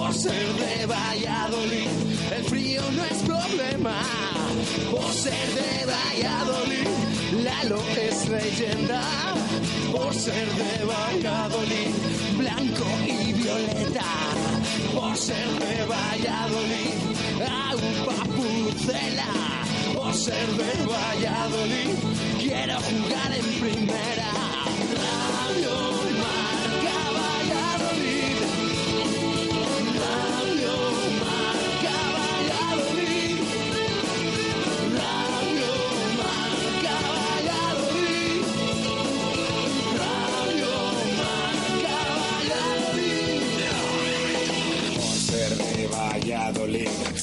Por ser de Valladolid, el frío no es problema. Por ser de Valladolid, Lalo es leyenda. Por ser de Valladolid, blanco y violeta. Por ser de Valladolid, agua pucela. Por ser de Valladolid, quiero jugar en primera. Radio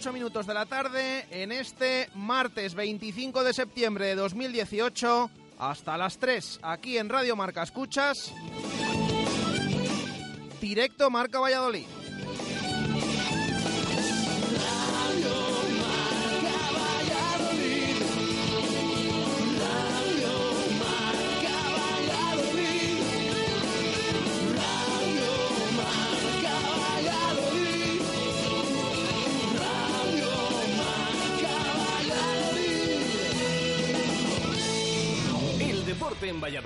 8 minutos de la tarde en este martes 25 de septiembre de 2018 hasta las 3 aquí en Radio Marca Escuchas. Directo Marca Valladolid.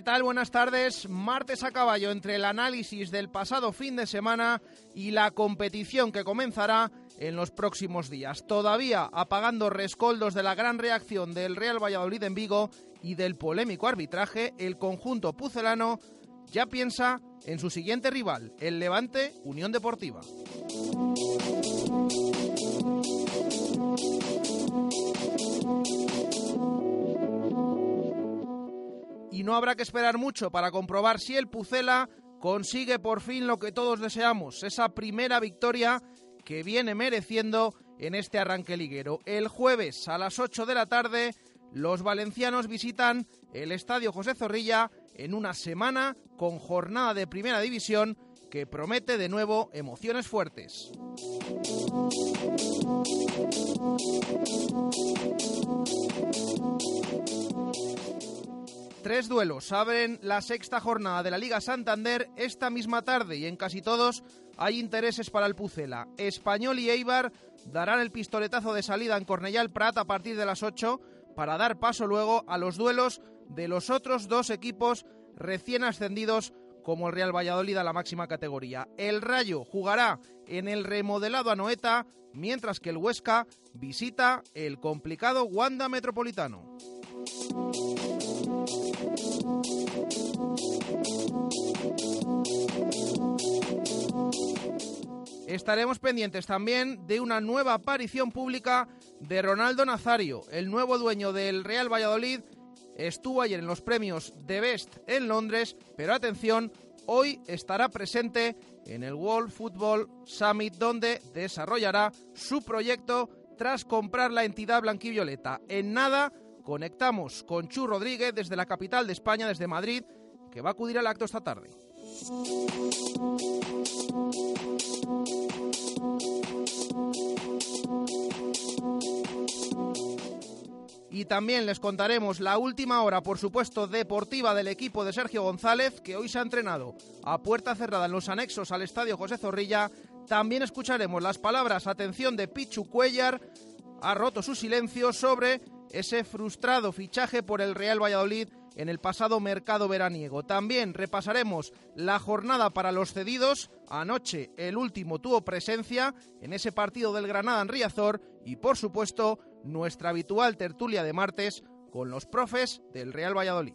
¿Qué tal? Buenas tardes. Martes a caballo entre el análisis del pasado fin de semana y la competición que comenzará en los próximos días. Todavía apagando rescoldos de la gran reacción del Real Valladolid en Vigo y del polémico arbitraje, el conjunto pucelano ya piensa en su siguiente rival, el Levante Unión Deportiva. Y no habrá que esperar mucho para comprobar si el Pucela consigue por fin lo que todos deseamos, esa primera victoria que viene mereciendo en este arranque liguero. El jueves a las 8 de la tarde los valencianos visitan el Estadio José Zorrilla en una semana con jornada de primera división que promete de nuevo emociones fuertes. Tres duelos abren la sexta jornada de la Liga Santander esta misma tarde y en casi todos hay intereses para el Pucela. Español y Eibar darán el pistoletazo de salida en Cornellal Prat a partir de las 8 para dar paso luego a los duelos de los otros dos equipos recién ascendidos como el Real Valladolid a la máxima categoría. El Rayo jugará en el remodelado Anoeta, mientras que el Huesca visita el complicado Wanda Metropolitano. Estaremos pendientes también de una nueva aparición pública de Ronaldo Nazario, el nuevo dueño del Real Valladolid. Estuvo ayer en los premios de Best en Londres, pero atención, hoy estará presente en el World Football Summit donde desarrollará su proyecto tras comprar la entidad blanquivioleta. En nada conectamos con Chu Rodríguez desde la capital de España, desde Madrid, que va a acudir al acto esta tarde. Y también les contaremos la última hora, por supuesto, deportiva del equipo de Sergio González, que hoy se ha entrenado a puerta cerrada en los anexos al Estadio José Zorrilla. También escucharemos las palabras, atención, de Pichu Cuellar, ha roto su silencio sobre ese frustrado fichaje por el Real Valladolid en el pasado mercado veraniego. También repasaremos la jornada para los cedidos. Anoche el último tuvo presencia en ese partido del Granada en Riazor y por supuesto nuestra habitual tertulia de martes con los profes del Real Valladolid.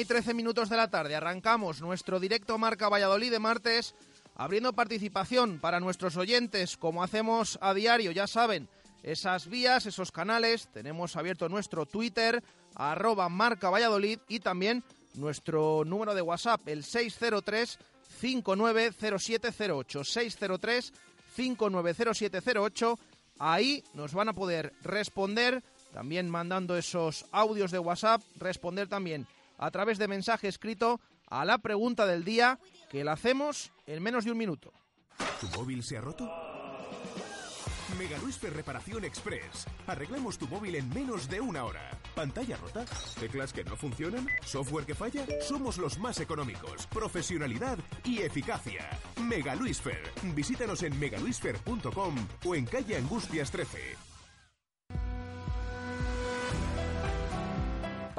y 13 minutos de la tarde arrancamos nuestro directo Marca Valladolid de martes, abriendo participación para nuestros oyentes, como hacemos a diario, ya saben, esas vías, esos canales. Tenemos abierto nuestro Twitter, arroba Marca Valladolid, y también nuestro número de WhatsApp, el 603 590708. 603 590708. Ahí nos van a poder responder, también mandando esos audios de WhatsApp, responder también a través de mensaje escrito a la pregunta del día que la hacemos en menos de un minuto. ¿Tu móvil se ha roto? Mega Luisfer Reparación Express. Arreglamos tu móvil en menos de una hora. ¿Pantalla rota? ¿Teclas que no funcionan? ¿Software que falla? Somos los más económicos. Profesionalidad y eficacia. Mega Luisfer. Visítanos en megaluisfer.com o en calle Angustias 13.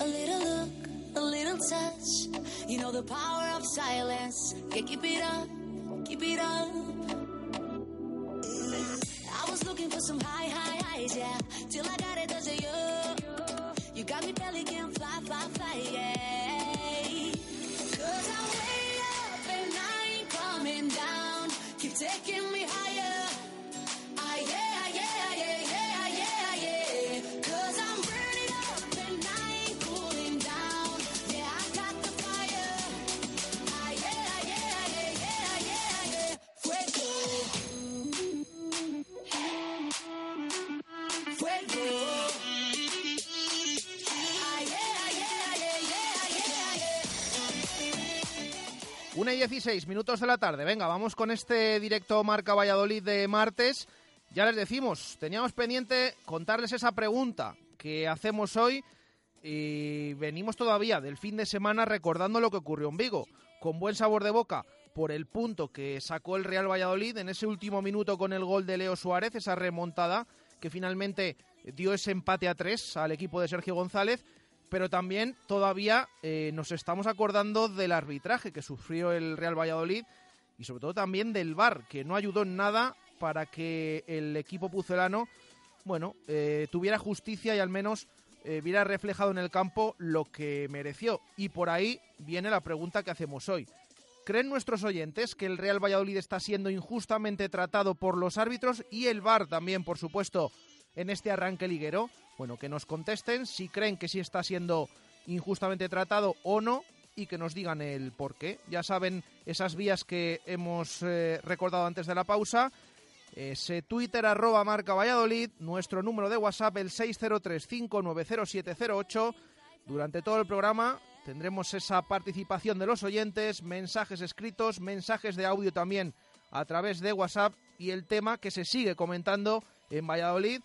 A little look, a little touch. You know the power of silence. Yeah, keep it up, keep it up. I was looking for some high, high highs, yeah. Till I got it, it you? You got me belly 1 y 16 minutos de la tarde. Venga, vamos con este directo Marca Valladolid de martes. Ya les decimos, teníamos pendiente contarles esa pregunta que hacemos hoy y venimos todavía del fin de semana recordando lo que ocurrió en Vigo, con buen sabor de boca por el punto que sacó el Real Valladolid en ese último minuto con el gol de Leo Suárez, esa remontada que finalmente dio ese empate a tres al equipo de Sergio González, pero también todavía eh, nos estamos acordando del arbitraje que sufrió el Real Valladolid y sobre todo también del VAR, que no ayudó en nada para que el equipo pucelano, bueno, eh, tuviera justicia y al menos eh, viera reflejado en el campo lo que mereció. Y por ahí viene la pregunta que hacemos hoy. ¿Creen nuestros oyentes que el Real Valladolid está siendo injustamente tratado por los árbitros y el VAR también, por supuesto, en este arranque liguero? Bueno, que nos contesten si creen que sí está siendo injustamente tratado o no y que nos digan el por qué. Ya saben esas vías que hemos eh, recordado antes de la pausa. Ese Twitter arroba marca Valladolid, nuestro número de WhatsApp el 603-590-708. Durante todo el programa tendremos esa participación de los oyentes, mensajes escritos, mensajes de audio también a través de WhatsApp y el tema que se sigue comentando en Valladolid,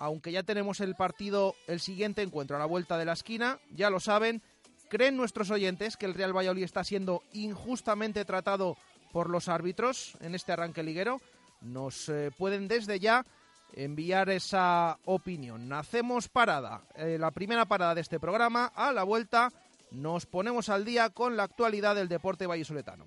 aunque ya tenemos el partido, el siguiente encuentro a la vuelta de la esquina, ya lo saben, ¿creen nuestros oyentes que el Real Valladolid está siendo injustamente tratado por los árbitros en este arranque liguero? Nos eh, pueden desde ya enviar esa opinión. Hacemos parada, eh, la primera parada de este programa, a la vuelta nos ponemos al día con la actualidad del deporte vallisoletano.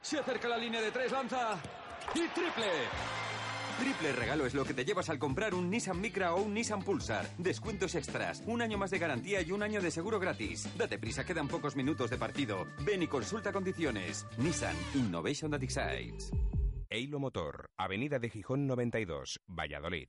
Se acerca la línea de tres, lanza y triple. Triple regalo es lo que te llevas al comprar un Nissan Micra o un Nissan Pulsar. Descuentos extras, un año más de garantía y un año de seguro gratis. Date prisa, quedan pocos minutos de partido. Ven y consulta condiciones. Nissan Innovation that excites. Eilo Motor, Avenida de Gijón 92, Valladolid.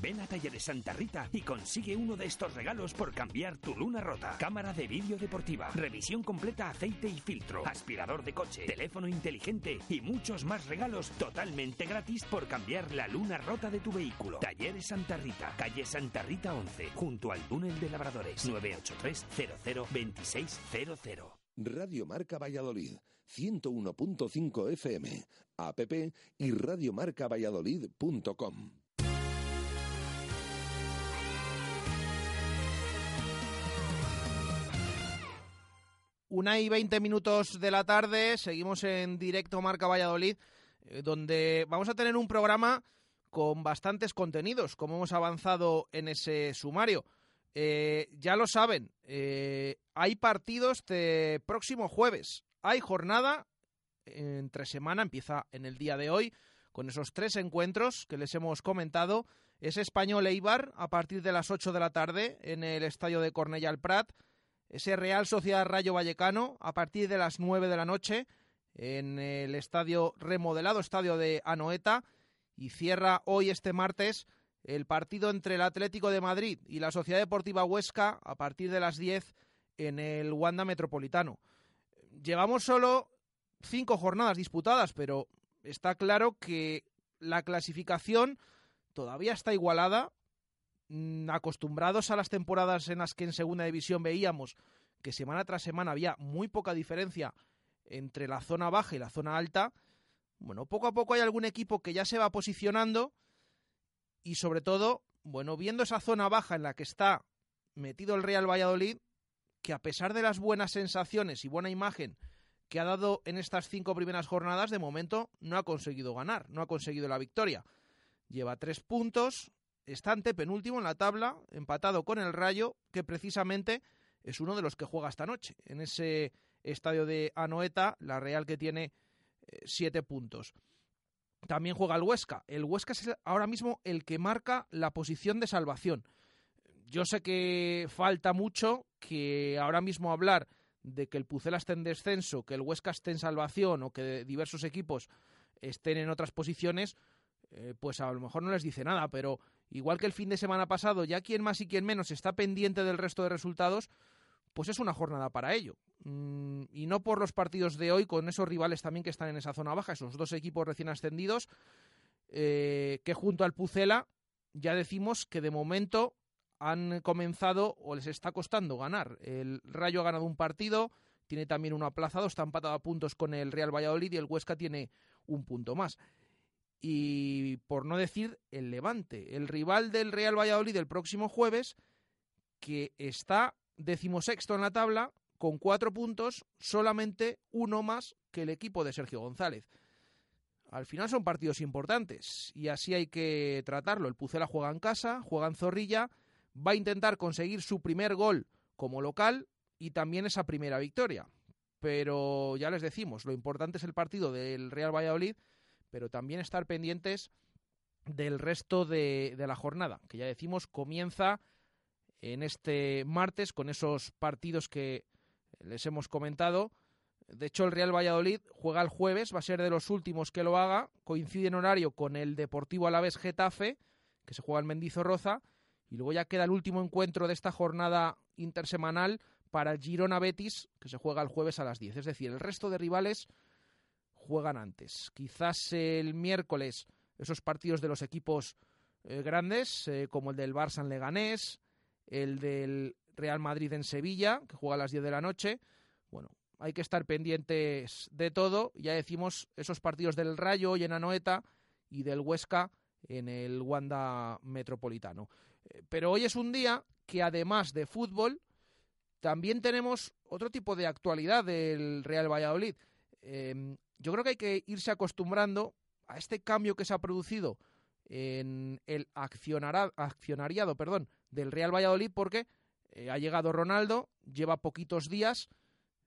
Ven a Talleres Santa Rita y consigue uno de estos regalos por cambiar tu luna rota. Cámara de vídeo deportiva, revisión completa aceite y filtro, aspirador de coche, teléfono inteligente y muchos más regalos totalmente gratis por cambiar la luna rota de tu vehículo. Talleres Santa Rita, calle Santa Rita 11, junto al túnel de Labradores, 983 00 2600. Radio Marca Valladolid, 101.5 FM, app y radiomarcavalladolid.com. Una y veinte minutos de la tarde, seguimos en directo Marca Valladolid, eh, donde vamos a tener un programa con bastantes contenidos, como hemos avanzado en ese sumario. Eh, ya lo saben, eh, hay partidos de próximo jueves, hay jornada entre semana, empieza en el día de hoy, con esos tres encuentros que les hemos comentado. Es Español Eibar a partir de las 8 de la tarde en el estadio de Cornellà al Prat ese Real Sociedad Rayo Vallecano a partir de las 9 de la noche en el estadio remodelado, estadio de Anoeta, y cierra hoy este martes el partido entre el Atlético de Madrid y la Sociedad Deportiva Huesca a partir de las 10 en el Wanda Metropolitano. Llevamos solo cinco jornadas disputadas, pero está claro que la clasificación todavía está igualada acostumbrados a las temporadas en las que en segunda división veíamos que semana tras semana había muy poca diferencia entre la zona baja y la zona alta, bueno, poco a poco hay algún equipo que ya se va posicionando y sobre todo, bueno, viendo esa zona baja en la que está metido el Real Valladolid, que a pesar de las buenas sensaciones y buena imagen que ha dado en estas cinco primeras jornadas, de momento no ha conseguido ganar, no ha conseguido la victoria. Lleva tres puntos, está penúltimo en la tabla, empatado con el Rayo, que precisamente es uno de los que juega esta noche. En ese estadio de Anoeta, la Real que tiene eh, siete puntos. También juega el Huesca. El Huesca es ahora mismo el que marca la posición de salvación. Yo sé que falta mucho, que ahora mismo hablar de que el Pucela esté en descenso, que el Huesca esté en salvación o que diversos equipos estén en otras posiciones, eh, pues a lo mejor no les dice nada, pero igual que el fin de semana pasado, ya quien más y quien menos está pendiente del resto de resultados, pues es una jornada para ello. Mm, y no por los partidos de hoy, con esos rivales también que están en esa zona baja, esos dos equipos recién ascendidos, eh, que junto al Pucela ya decimos que de momento han comenzado o les está costando ganar. El Rayo ha ganado un partido, tiene también uno aplazado, está empatado a puntos con el Real Valladolid y el Huesca tiene un punto más y por no decir el Levante, el rival del Real Valladolid el próximo jueves, que está decimosexto en la tabla con cuatro puntos, solamente uno más que el equipo de Sergio González. Al final son partidos importantes y así hay que tratarlo. El Pucela juega en casa, juega en Zorrilla, va a intentar conseguir su primer gol como local y también esa primera victoria. Pero ya les decimos, lo importante es el partido del Real Valladolid pero también estar pendientes del resto de, la jornada, que ya decimos comienza en este martes con esos partidos que les hemos comentado. De hecho, el Real Valladolid juega el jueves, va a ser de los últimos que lo haga, coincide en horario con el Deportivo Alavés Getafe, que se juega en Mendizorroza, y luego ya queda el último encuentro de esta jornada intersemanal para Girona Betis, que se juega el jueves a las 10. Es decir, el resto de rivales juegan antes. Quizás el miércoles esos partidos de los equipos eh, grandes, eh, como el del Barça en Leganés, el del Real Madrid en Sevilla, que juega a las 10 de la noche. Bueno, hay que estar pendientes de todo. Ya decimos esos partidos del Rayo y en Anoeta y del Huesca en el Wanda Metropolitano. Eh, pero hoy es un día que además de fútbol, también tenemos otro tipo de actualidad del Real Valladolid. Em, yo creo que hay que irse acostumbrando a este cambio que se ha producido en el accionariado perdón, del Real Valladolid porque eh, ha llegado Ronaldo, lleva poquitos días,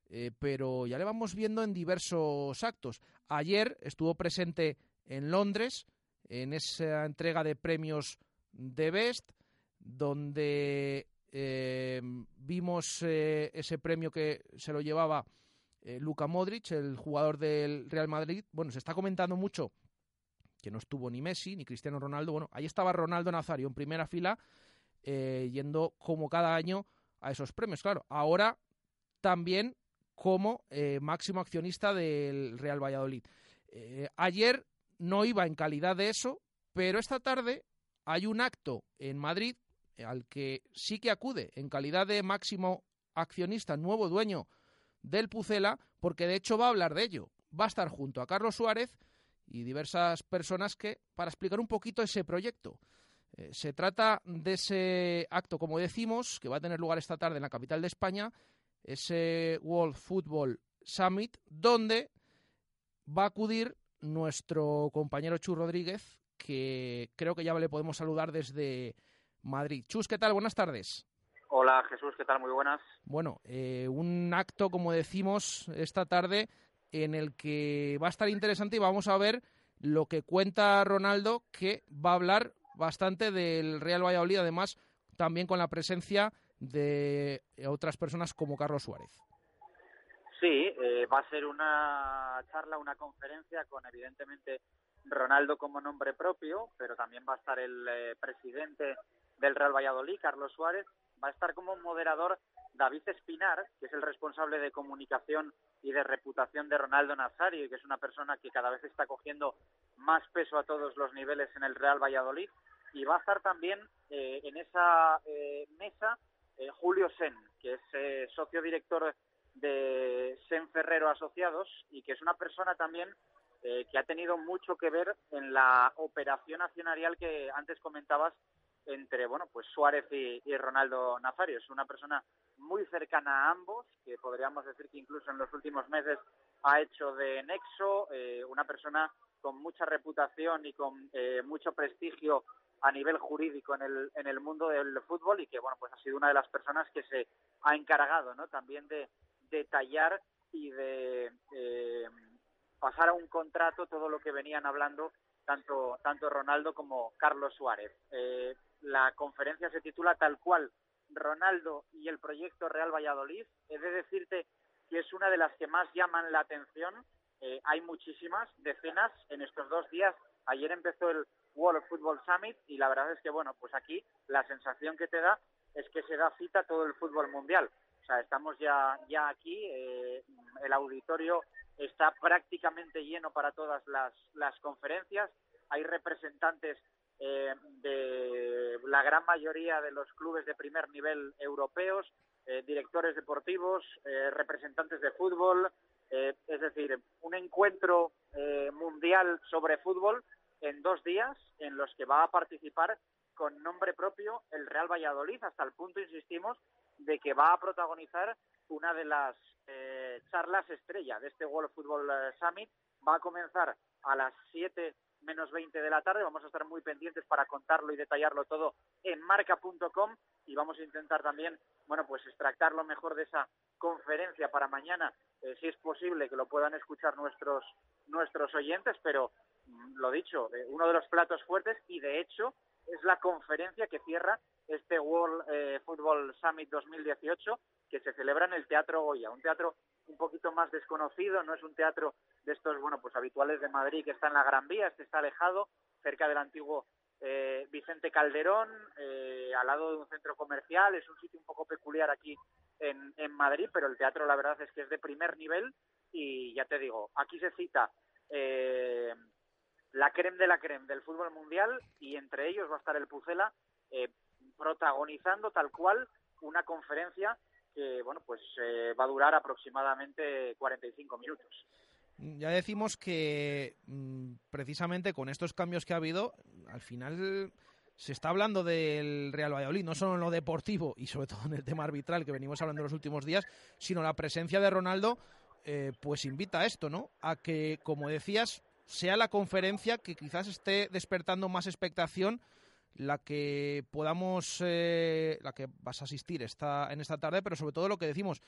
eh, pero ya le vamos viendo en diversos actos. Ayer estuvo presente en Londres en esa entrega de premios de Best, donde eh, vimos ese premio que se lo llevaba eh, Luka Modric, el jugador del Real Madrid. Bueno, se está comentando mucho que no estuvo ni Messi ni Cristiano Ronaldo. Bueno, ahí estaba Ronaldo Nazario en primera fila, eh, yendo como cada año a esos premios. Claro, ahora también como eh, máximo accionista del Real Valladolid. Eh, ayer no iba en calidad de eso, pero esta tarde hay un acto en Madrid al que sí que acude en calidad de máximo accionista, nuevo dueño del Pucela, porque de hecho va a hablar de ello. Va a estar junto a Carlos Suárez y diversas personas que para explicar un poquito ese proyecto. Eh, se trata de ese acto, como decimos, que va a tener lugar esta tarde en la capital de España, ese World Football Summit, donde va a acudir nuestro compañero Chu Rodríguez, que creo que ya le podemos saludar desde Madrid. Chus, ¿qué tal? Buenas tardes. Hola Jesús, ¿qué tal? Muy buenas. Bueno, eh, un acto, como decimos, esta tarde en el que va a estar interesante y vamos a ver lo que cuenta Ronaldo, que va a hablar bastante del Real Valladolid, además también con la presencia de otras personas como Carlos Suárez. Sí, eh, va a ser una charla, una conferencia con evidentemente Ronaldo como nombre propio, pero también va a estar el eh, presidente del Real Valladolid, Carlos Suárez, va a estar como moderador David Espinar, que es el responsable de comunicación y de reputación de Ronaldo Nazario, y que es una persona que cada vez está cogiendo más peso a todos los niveles en el Real Valladolid. Y va a estar también eh, en esa eh, mesa eh, Julio Sen, que es socio director de Sen Ferrero Asociados y que es una persona también que ha tenido mucho que ver en la operación accionarial que antes comentabas entre bueno pues Suárez y, Ronaldo Nazario. Es una persona muy cercana a ambos, que podríamos decir que incluso en los últimos meses ha hecho de nexo, eh, una persona con mucha reputación y con eh, mucho prestigio a nivel jurídico en el, en el mundo del fútbol y que bueno pues ha sido una de las personas que se ha encargado ¿no? también de detallar y de eh, pasar a un contrato todo lo que venían hablando tanto, tanto Ronaldo como Carlos Suárez. Eh, la conferencia se titula tal cual Ronaldo y el proyecto Real Valladolid. He de decirte que es una de las que más llaman la atención. Eh, hay muchísimas, decenas en estos dos días. Ayer empezó el World Football Summit y la verdad es que, bueno, pues aquí la sensación que te da es que se da cita todo el fútbol mundial. O sea, estamos ya, ya aquí, eh, el auditorio está prácticamente lleno para todas las, las conferencias. Hay representantes eh, de la gran mayoría de los clubes de primer nivel europeos, eh, directores deportivos, eh, representantes de fútbol, es decir, un encuentro mundial sobre fútbol en dos días en los que va a participar con nombre propio el Real Valladolid, hasta el punto, insistimos, de que va a protagonizar una de las charlas estrella de este World Football Summit. Va a comenzar a las 7 menos 20 de la tarde. Vamos a estar muy pendientes para contarlo y detallarlo todo en marca.com y vamos a intentar también, bueno, pues extractar lo mejor de esa conferencia para mañana, eh, si es posible que lo puedan escuchar nuestros nuestros oyentes, pero mm, lo dicho, eh, uno de los platos fuertes y de hecho es la conferencia que cierra este World eh, Football Summit 2018 que se celebra en el Teatro Goya, un teatro un poquito más desconocido, no es un teatro de estos, bueno, pues habituales de Madrid que está en la Gran Vía, este está alejado, cerca del antiguo eh, Vicente Calderón, eh, al lado de un centro comercial, es un sitio un poco peculiar aquí en, en Madrid, pero el teatro la verdad es que es de primer nivel y ya te digo, aquí se cita eh, la creme de la creme del fútbol mundial y entre ellos va a estar el Pucela protagonizando tal cual una conferencia que bueno pues eh, va a durar aproximadamente 45 minutos. Ya decimos que mm, precisamente con estos cambios que ha habido, al final se está hablando del Real Valladolid, no solo en lo deportivo y sobre todo en el tema arbitral que venimos hablando en los últimos días, sino la presencia de Ronaldo, eh, pues invita a esto, ¿no? A que, como decías, sea la conferencia que quizás esté despertando más expectación la que podamos, eh, la que vas a asistir esta, en esta tarde, pero sobre todo lo que decimos,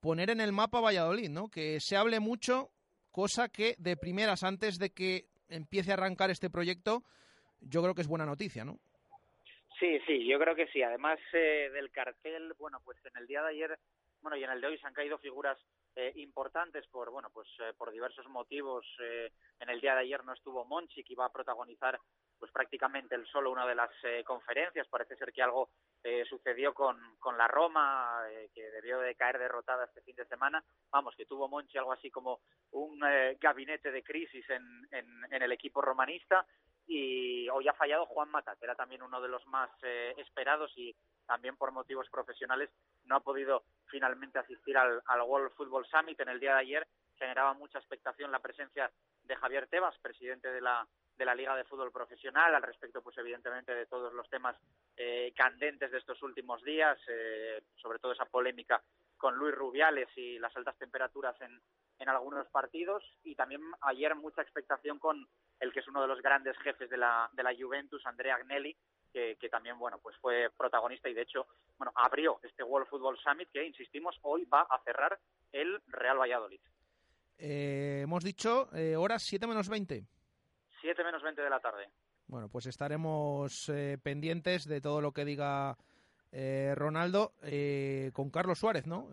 poner en el mapa Valladolid, ¿no? Que se hable mucho, cosa que de primeras, antes de que empiece a arrancar este proyecto, yo creo que es buena noticia, ¿no? Sí, sí, yo creo que sí. Además eh, del cartel, bueno, pues en el día de ayer, bueno, y en el de hoy se han caído figuras eh, importantes por bueno pues eh, por diversos motivos eh, en el día de ayer no estuvo Monchi que iba a protagonizar pues prácticamente el solo una de las eh, conferencias parece ser que algo eh, sucedió con, con la Roma eh, que debió de caer derrotada este fin de semana vamos que tuvo Monchi algo así como un eh, gabinete de crisis en, en, en el equipo romanista y hoy ha fallado Juan Mata, que era también uno de los más eh, esperados y también por motivos profesionales no ha podido finalmente asistir al, al World Football Summit en el día de ayer. Generaba mucha expectación la presencia de Javier Tebas, presidente de la de la Liga de Fútbol Profesional, al respecto, pues evidentemente, de todos los temas eh, candentes de estos últimos días, eh, sobre todo esa polémica con Luis Rubiales y las altas temperaturas en, en algunos partidos, y también ayer mucha expectación con el que es uno de los grandes jefes de la, de la Juventus, Andrea Agnelli, que, que, también bueno pues fue protagonista y de hecho bueno abrió este World Football Summit que insistimos hoy va a cerrar el Real Valladolid. Eh, hemos dicho eh, horas 7 menos 20. 7 menos 20 de la tarde. Bueno, pues estaremos eh, pendientes de todo lo que diga eh, Ronaldo con Carlos Suárez, ¿no?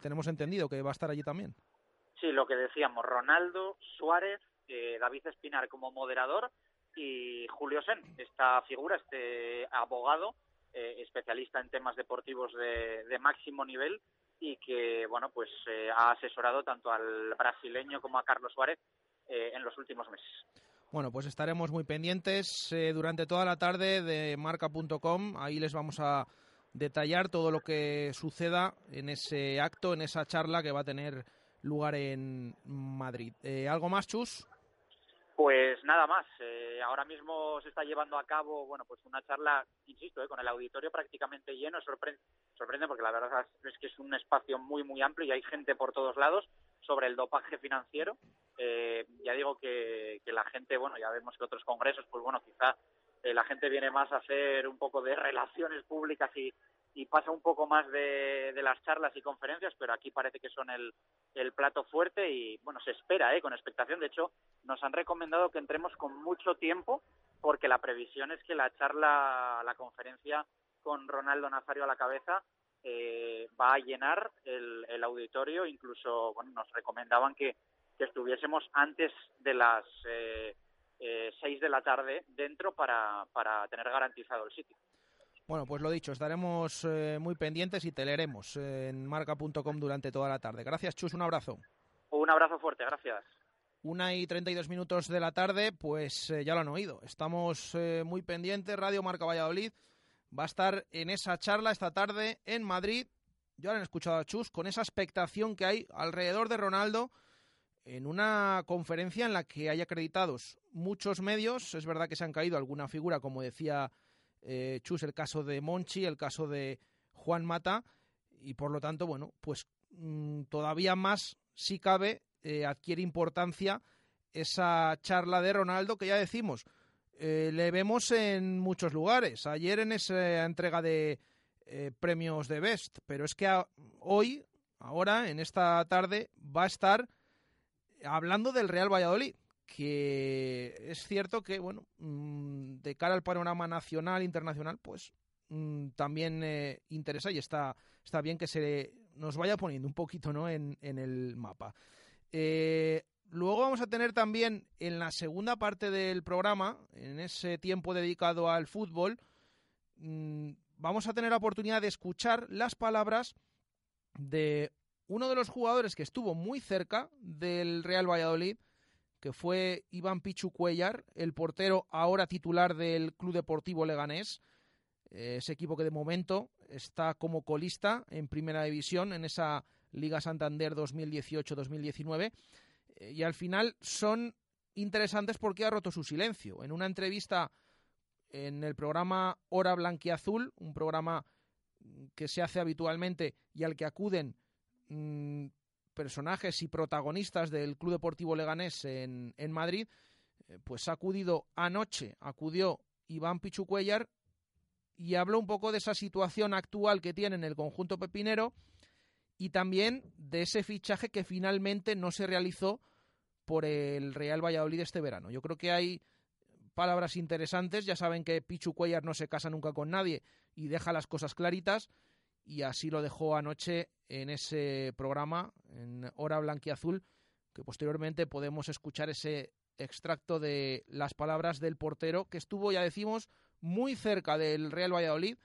tenemos entendido que va a estar allí también. Sí, lo que decíamos, Ronaldo, Suárez, David Espinar como moderador y Julio Sen, esta figura, este abogado, eh, especialista en temas deportivos de, de, máximo nivel y que, bueno, pues eh, ha asesorado tanto al brasileño como a Carlos Suárez eh, en los últimos meses. Bueno, pues estaremos muy pendientes eh, durante toda la tarde de marca.com. Ahí les vamos a detallar todo lo que suceda en ese acto, en esa charla que va a tener lugar en Madrid. Eh, ¿Algo más, Chus? Pues nada más. Eh, ahora mismo se está llevando a cabo, bueno, pues una charla, insisto, eh, con el auditorio prácticamente lleno. Sorprende, sorprende porque la verdad es que es un espacio muy, muy amplio y hay gente por todos lados sobre el dopaje financiero. Eh, ya digo que, que la gente, bueno, ya vemos que otros congresos, pues bueno, quizá eh, la gente viene más a hacer un poco de relaciones públicas y, y pasa un poco más de, las charlas y conferencias, pero aquí parece que son el, el plato fuerte y bueno, se espera, ¿eh? con expectación. De hecho, nos han recomendado que entremos con mucho tiempo porque la previsión es que la charla, la conferencia con Ronaldo Nazario a la cabeza eh, va a llenar el, el auditorio. Incluso bueno, nos recomendaban que, que estuviésemos antes de las eh, eh, seis de la tarde dentro para, para tener garantizado el sitio. Bueno, pues lo dicho, estaremos eh, muy pendientes y te leeremos eh, en marca.com durante toda la tarde. Gracias, Chus, un abrazo. Un abrazo fuerte, gracias. Una y treinta y dos minutos de la tarde, pues eh, ya lo han oído. Estamos eh, muy pendientes. Radio Marca Valladolid va a estar en esa charla esta tarde en Madrid. Ya lo han escuchado a Chus con esa expectación que hay alrededor de Ronaldo en una conferencia en la que hay acreditados muchos medios. Es verdad que se han caído alguna figura, como decía eh, Chus, el caso de Monchi, el caso de Juan Mata, y por lo tanto, bueno, pues mmm, todavía más, si cabe, eh, adquiere importancia esa charla de Ronaldo que ya decimos, eh, le vemos en muchos lugares. Ayer en esa entrega de premios de Best, pero es que a, hoy, ahora, en esta tarde, va a estar hablando del Real Valladolid que es cierto que, bueno, mmm, de cara al panorama nacional, internacional, pues mmm, también eh, interesa y está, está bien que se nos vaya poniendo un poquito ¿no? en, en el mapa. Eh, luego vamos a tener también en la segunda parte del programa, en ese tiempo dedicado al fútbol, mmm, vamos a tener la oportunidad de escuchar las palabras de uno de los jugadores que estuvo muy cerca del Real Valladolid, que fue Iván Pichu Cuellar, el portero ahora titular del Club Deportivo Leganés, eh, ese equipo que de momento está como colista en primera división en esa Liga Santander 2018-2019 eh, y al final son interesantes porque ha roto su silencio. En una entrevista en el programa Hora Blanquiazul, un programa que se hace habitualmente y al que acuden mmm, personajes y protagonistas del Club Deportivo Leganés en, en Madrid, eh, pues ha acudido anoche, acudió Iván Pichucuellar y habló un poco de esa situación actual que tiene en el conjunto pepinero y también de ese fichaje que finalmente no se realizó por el Real Valladolid este verano. Yo creo que hay palabras interesantes, ya saben que Pichu Cuellar no se casa nunca con nadie y deja las cosas claritas y así lo dejó anoche en ese programa, en Hora Blanquiazul, que posteriormente podemos escuchar ese extracto de las palabras del portero que estuvo, ya decimos, muy cerca del Real Valladolid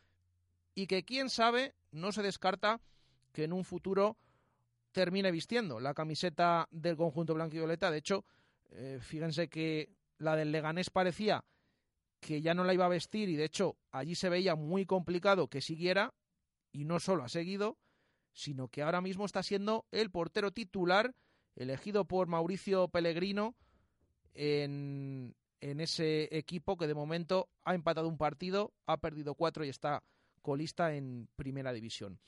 y que quién sabe, no se descarta que en un futuro termine vistiendo la camiseta del conjunto blanco y violeta. De hecho, eh, fíjense que la del Leganés parecía que ya no la iba a vestir y de hecho allí se veía muy complicado que siguiera y no solo ha seguido, sino que ahora mismo está siendo el portero titular elegido por Mauricio Pellegrino en, en ese equipo que de momento ha empatado un partido, ha perdido cuatro y está colista en primera división.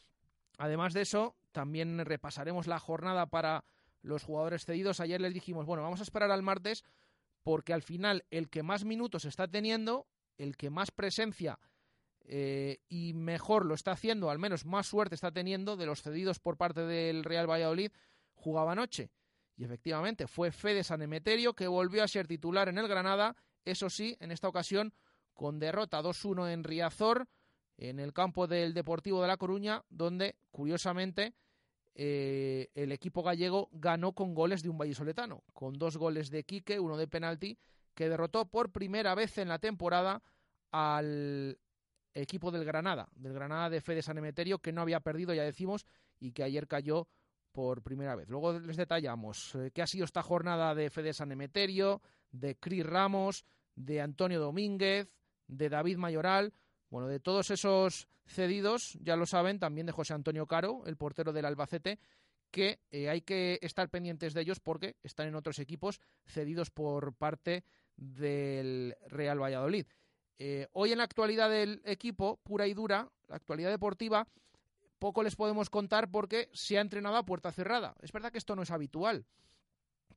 Además de eso, también repasaremos la jornada para los jugadores cedidos. Ayer les dijimos, bueno, vamos a esperar al martes porque al final el que más minutos está teniendo, el que más presencia eh, y mejor lo está haciendo, al menos más suerte está teniendo de los cedidos por parte del Real Valladolid, jugaba anoche. Y efectivamente fue Fede San Emeterio que volvió a ser titular en el Granada, eso sí, en esta ocasión con derrota 2-1 en Riazor, en el campo del Deportivo de La Coruña, donde, curiosamente, eh, el equipo gallego ganó con goles de un vallisoletano, con dos goles de Quique, uno de penalti, que derrotó por primera vez en la temporada al equipo del Granada, del Granada de Fede San Emeterio, que no había perdido, ya decimos, y que ayer cayó por primera vez. Luego les detallamos eh, qué ha sido esta jornada de Fede San Emeterio, de Cris Ramos, de Antonio Domínguez, de David Mayoral, bueno, de todos esos cedidos, ya lo saben, también de José Antonio Caro, el portero del Albacete, que eh, hay que estar pendientes de ellos porque están en otros equipos cedidos por parte del Real Valladolid. Eh, hoy en la actualidad del equipo, pura y dura, la actualidad deportiva, poco les podemos contar porque se ha entrenado a puerta cerrada. Es verdad que esto no es habitual,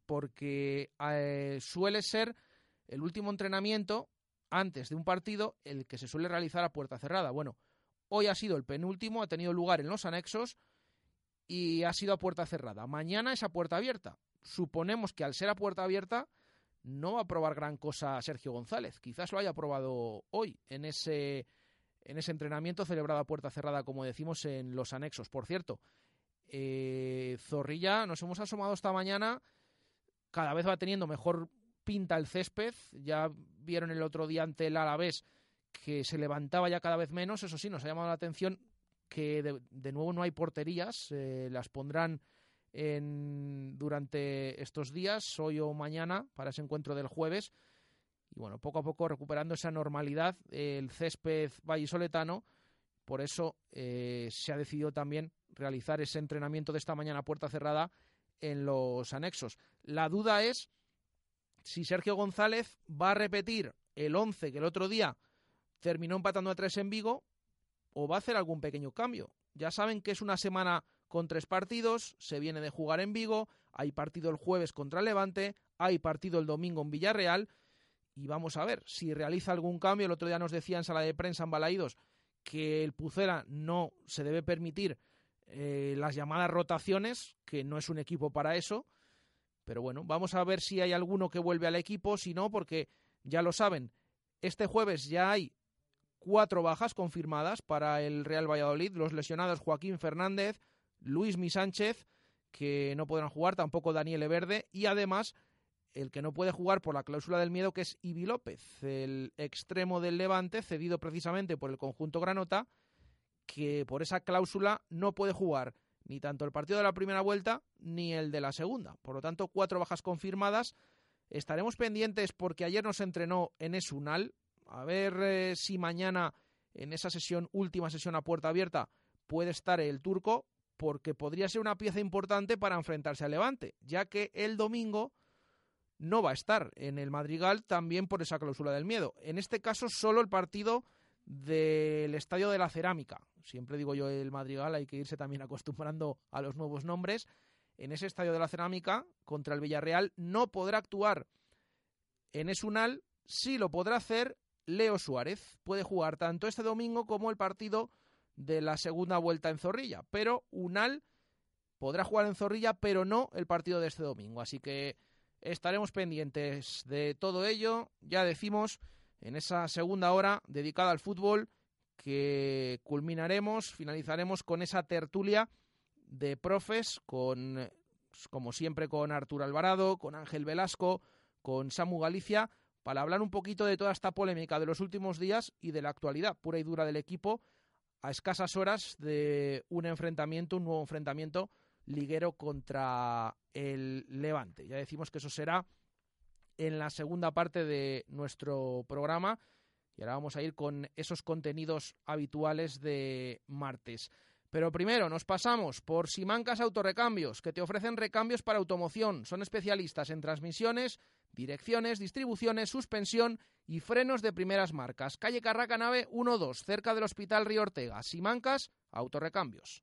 porque eh, suele ser el último entrenamiento antes de un partido el que se suele realizar a puerta cerrada. Bueno, hoy ha sido el penúltimo, ha tenido lugar en los anexos y ha sido a puerta cerrada. Mañana es a puerta abierta. Suponemos que al ser a puerta abierta no va a probar gran cosa Sergio González. Quizás lo haya probado hoy en ese en ese entrenamiento celebrado a puerta cerrada, como decimos, en los anexos. Por cierto, eh, Zorrilla, nos hemos asomado esta mañana, cada vez va teniendo mejor pinta el césped, ya vieron el otro día ante el Alavés que se levantaba ya cada vez menos, eso sí, nos ha llamado la atención que de, nuevo no hay porterías, eh, las pondrán durante estos días, hoy o mañana, para ese encuentro del jueves, y bueno, poco a poco recuperando esa normalidad el césped vallisoletano. Por eso eh, se ha decidido también realizar ese entrenamiento de esta mañana puerta cerrada en los anexos. La duda es si Sergio González va a repetir el 11 que el otro día terminó empatando a tres en Vigo o va a hacer algún pequeño cambio. Ya saben que es una semana con tres partidos, se viene de jugar en Vigo, hay partido el jueves contra Levante, hay partido el domingo en Villarreal y vamos a ver si realiza algún cambio. El otro día nos decía en sala de prensa en Balaídos que el Pucera no se debe permitir eh, las llamadas rotaciones, que no es un equipo para eso. Pero bueno, vamos a ver si hay alguno que vuelve al equipo, si no, porque ya lo saben, este jueves ya hay cuatro bajas confirmadas para el Real Valladolid, los lesionados Joaquín Fernández, Luis Mi Sánchez, que no podrán jugar, tampoco Daniel Verde, y además el que no puede jugar por la cláusula del miedo, que es Ibi López, el extremo del Levante, cedido precisamente por el conjunto Granota, que por esa cláusula no puede jugar ni tanto el partido de la primera vuelta ni el de la segunda. Por lo tanto, cuatro bajas confirmadas. Estaremos pendientes porque ayer nos entrenó en Esunal. A ver eh, si mañana, en esa sesión, última sesión a puerta abierta, puede estar el turco, porque podría ser una pieza importante para enfrentarse al Levante, ya que el domingo no va a estar en el Madrigal también por esa cláusula del miedo. En este caso, solo el partido del Estadio de la Cerámica. Siempre digo yo el Madrigal, hay que irse también acostumbrando a los nuevos nombres. En ese Estadio de la Cerámica, contra el Villarreal, no podrá actuar en Esunal, sí lo podrá hacer Leo Suárez. Puede jugar tanto este domingo como el partido de la segunda vuelta en Zorrilla, pero Unal podrá jugar en Zorrilla, pero no el partido de este domingo. Así que Estaremos pendientes de todo ello. Ya decimos, en esa segunda hora dedicada al fútbol, que culminaremos, finalizaremos con esa tertulia de profes, con, como siempre, con Arturo Alvarado, con Ángel Velasco, con Samu Galicia, para hablar un poquito de toda esta polémica de los últimos días y de la actualidad pura y dura del equipo a escasas horas de un enfrentamiento, un nuevo enfrentamiento liguero contra el Levante. Ya decimos que eso será en la segunda parte de nuestro programa y ahora vamos a ir con esos contenidos habituales de martes. Pero primero nos pasamos por Simancas Autorrecambios, que te ofrecen recambios para automoción. Son especialistas en transmisiones, direcciones, distribuciones, suspensión y frenos de primeras marcas. Calle Carraca Nave 12, cerca del Hospital Río Ortega. Simancas Autorrecambios.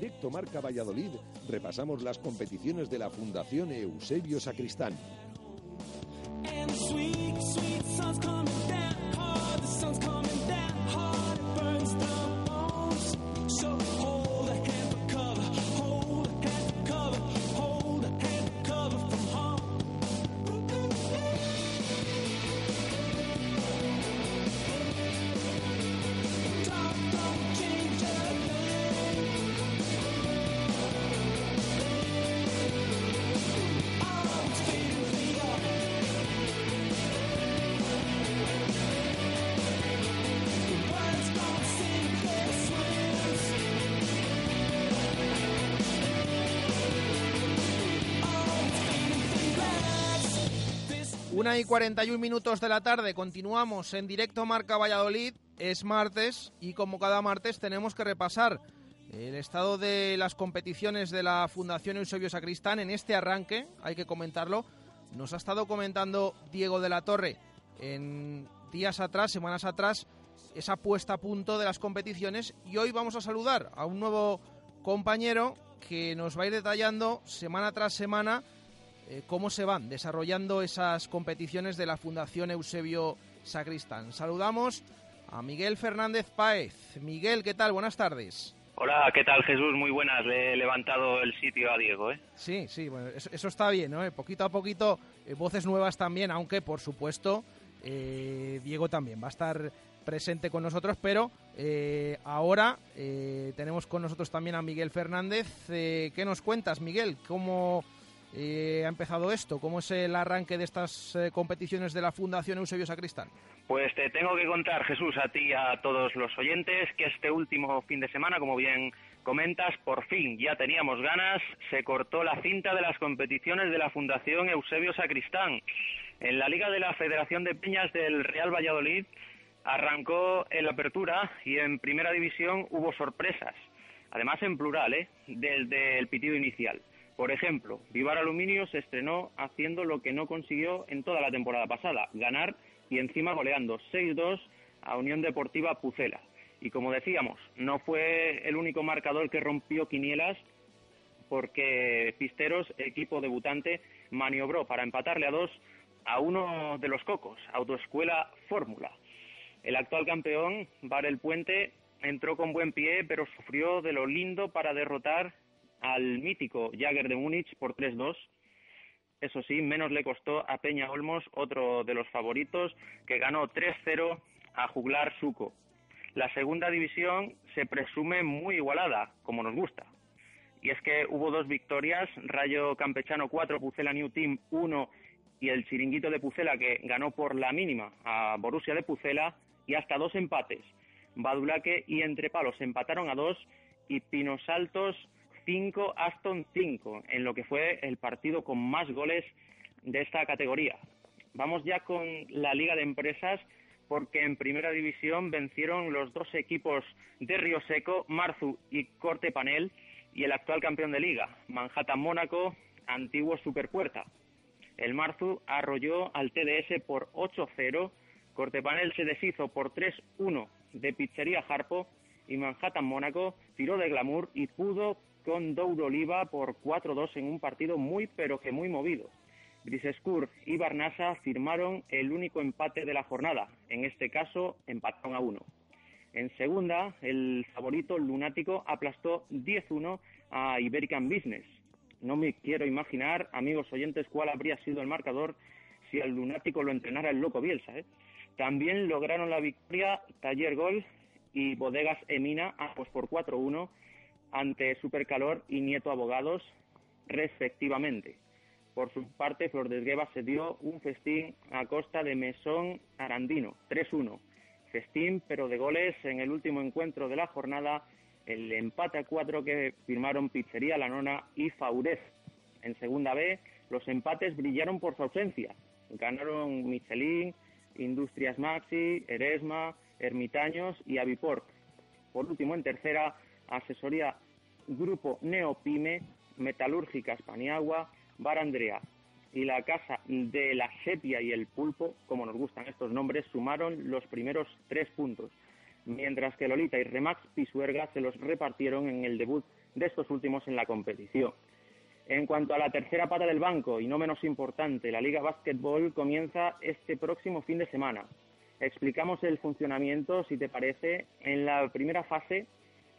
Directo Marca Valladolid repasamos las competiciones de la Fundación Eusebio Sacristán. Una y 41 minutos de la tarde, continuamos en directo Marca Valladolid, es martes y como cada martes tenemos que repasar el estado de las competiciones de la Fundación Eusebio Sacristán en este arranque, hay que comentarlo, nos ha estado comentando Diego de la Torre. En días atrás, semanas atrás, esa puesta a punto de las competiciones. Y hoy vamos a saludar a un nuevo compañero que nos va a ir detallando semana tras semana eh, cómo se van desarrollando esas competiciones de la Fundación Eusebio Sacristán. Saludamos a Miguel Fernández Páez. Miguel, ¿qué tal? Buenas tardes. Hola, ¿qué tal Jesús? Muy buenas. Le he levantado el sitio a Diego, ¿eh? Sí, sí, bueno, eso, eso está bien, ¿no? Eh, Poquito a poquito, eh, voces nuevas también, aunque por supuesto eh, Diego también va a estar presente con nosotros, pero eh, ahora tenemos con nosotros también a Miguel Fernández. ¿Qué nos cuentas, Miguel? ¿Cómo eh, ha empezado esto? ¿Cómo es el arranque de estas eh, competiciones de la Fundación Eusebio Sacristán? Pues te tengo que contar, Jesús, a ti y a todos los oyentes, que este último fin de semana, como bien comentas, por fin ya teníamos ganas, se cortó la cinta de las competiciones de la Fundación Eusebio Sacristán. En la Liga de la Federación de Peñas del Real Valladolid arrancó en la apertura y en primera división hubo sorpresas, además en plural, ¿eh? desde el pitido inicial. Por ejemplo, Vivar Aluminio se estrenó haciendo lo que no consiguió en toda la temporada pasada, ganar y encima goleando 6-2 a Unión Deportiva Pucela. Y como decíamos, no fue el único marcador que rompió quinielas porque Pisteros, equipo debutante, maniobró para empatarle a dos a uno de los cocos, Autoescuela Fórmula. El actual campeón, Bar el Puente, entró con buen pie, pero sufrió de lo lindo para derrotar al mítico Jagger de Múnich por 3-2. Eso sí, menos le costó a Peña Olmos, otro de los favoritos, que ganó 3-0 a Juglar Suco. La segunda división se presume muy igualada, como nos gusta. Y es que hubo dos victorias, Rayo Campechano 4, Pucela New Team 1 y el Chiringuito de Pucela que ganó por la mínima a Borussia de Pucela y hasta dos empates. Badulaque y Entrepalos empataron a dos y Pinos Altos 5, Aston 5, en lo que fue el partido con más goles de esta categoría. Vamos ya con la Liga de Empresas porque en primera división vencieron los dos equipos de Río Seco, Marzu y Corte Panel, y el actual campeón de liga, Manhattan Mónaco, antiguo Superpuerta. El Marzu arrolló al TDS por 8-0, Cortepanel se deshizo por 3-1 de Pizzería Harpo y Manhattan Mónaco tiró de glamour y pudo con Douro Oliva por 4-2 en un partido muy pero que muy movido. Grisescur y Barnasa firmaron el único empate de la jornada, en este caso empataron a uno. En segunda, el favorito lunático aplastó 10-1 a Iberican Business. No me quiero imaginar, amigos oyentes, cuál habría sido el marcador si al lunático lo entrenara el loco Bielsa. ¿eh? También lograron la victoria Taller Gol y Bodegas Emina, ambos por 4-1, ante Supercalor y Nieto Abogados, respectivamente. Por su parte, Flor de Esgueva se dio un festín a costa de Mesón Arandino, 3-1. Festín, pero de goles en el último encuentro de la jornada, el empate a cuatro que firmaron Pizzería La Nona y Faurez. En segunda B, los empates brillaron por su ausencia. Ganaron Michelin, Industrias Maxi, Eresma, Ermitaños y Aviporc. Por último, en tercera, asesoría Grupo Neopime, Metalúrgicas Paniagua, Bar Andrea y la Casa de la Sepia y el Pulpo, como nos gustan estos nombres, sumaron los primeros tres puntos, mientras que Lolita y Remax Pisuerga se los repartieron en el debut de estos últimos en la competición. En cuanto a la tercera pata del banco, y no menos importante, la Liga Básquetbol comienza este próximo fin de semana. Explicamos el funcionamiento, si te parece. En la primera fase,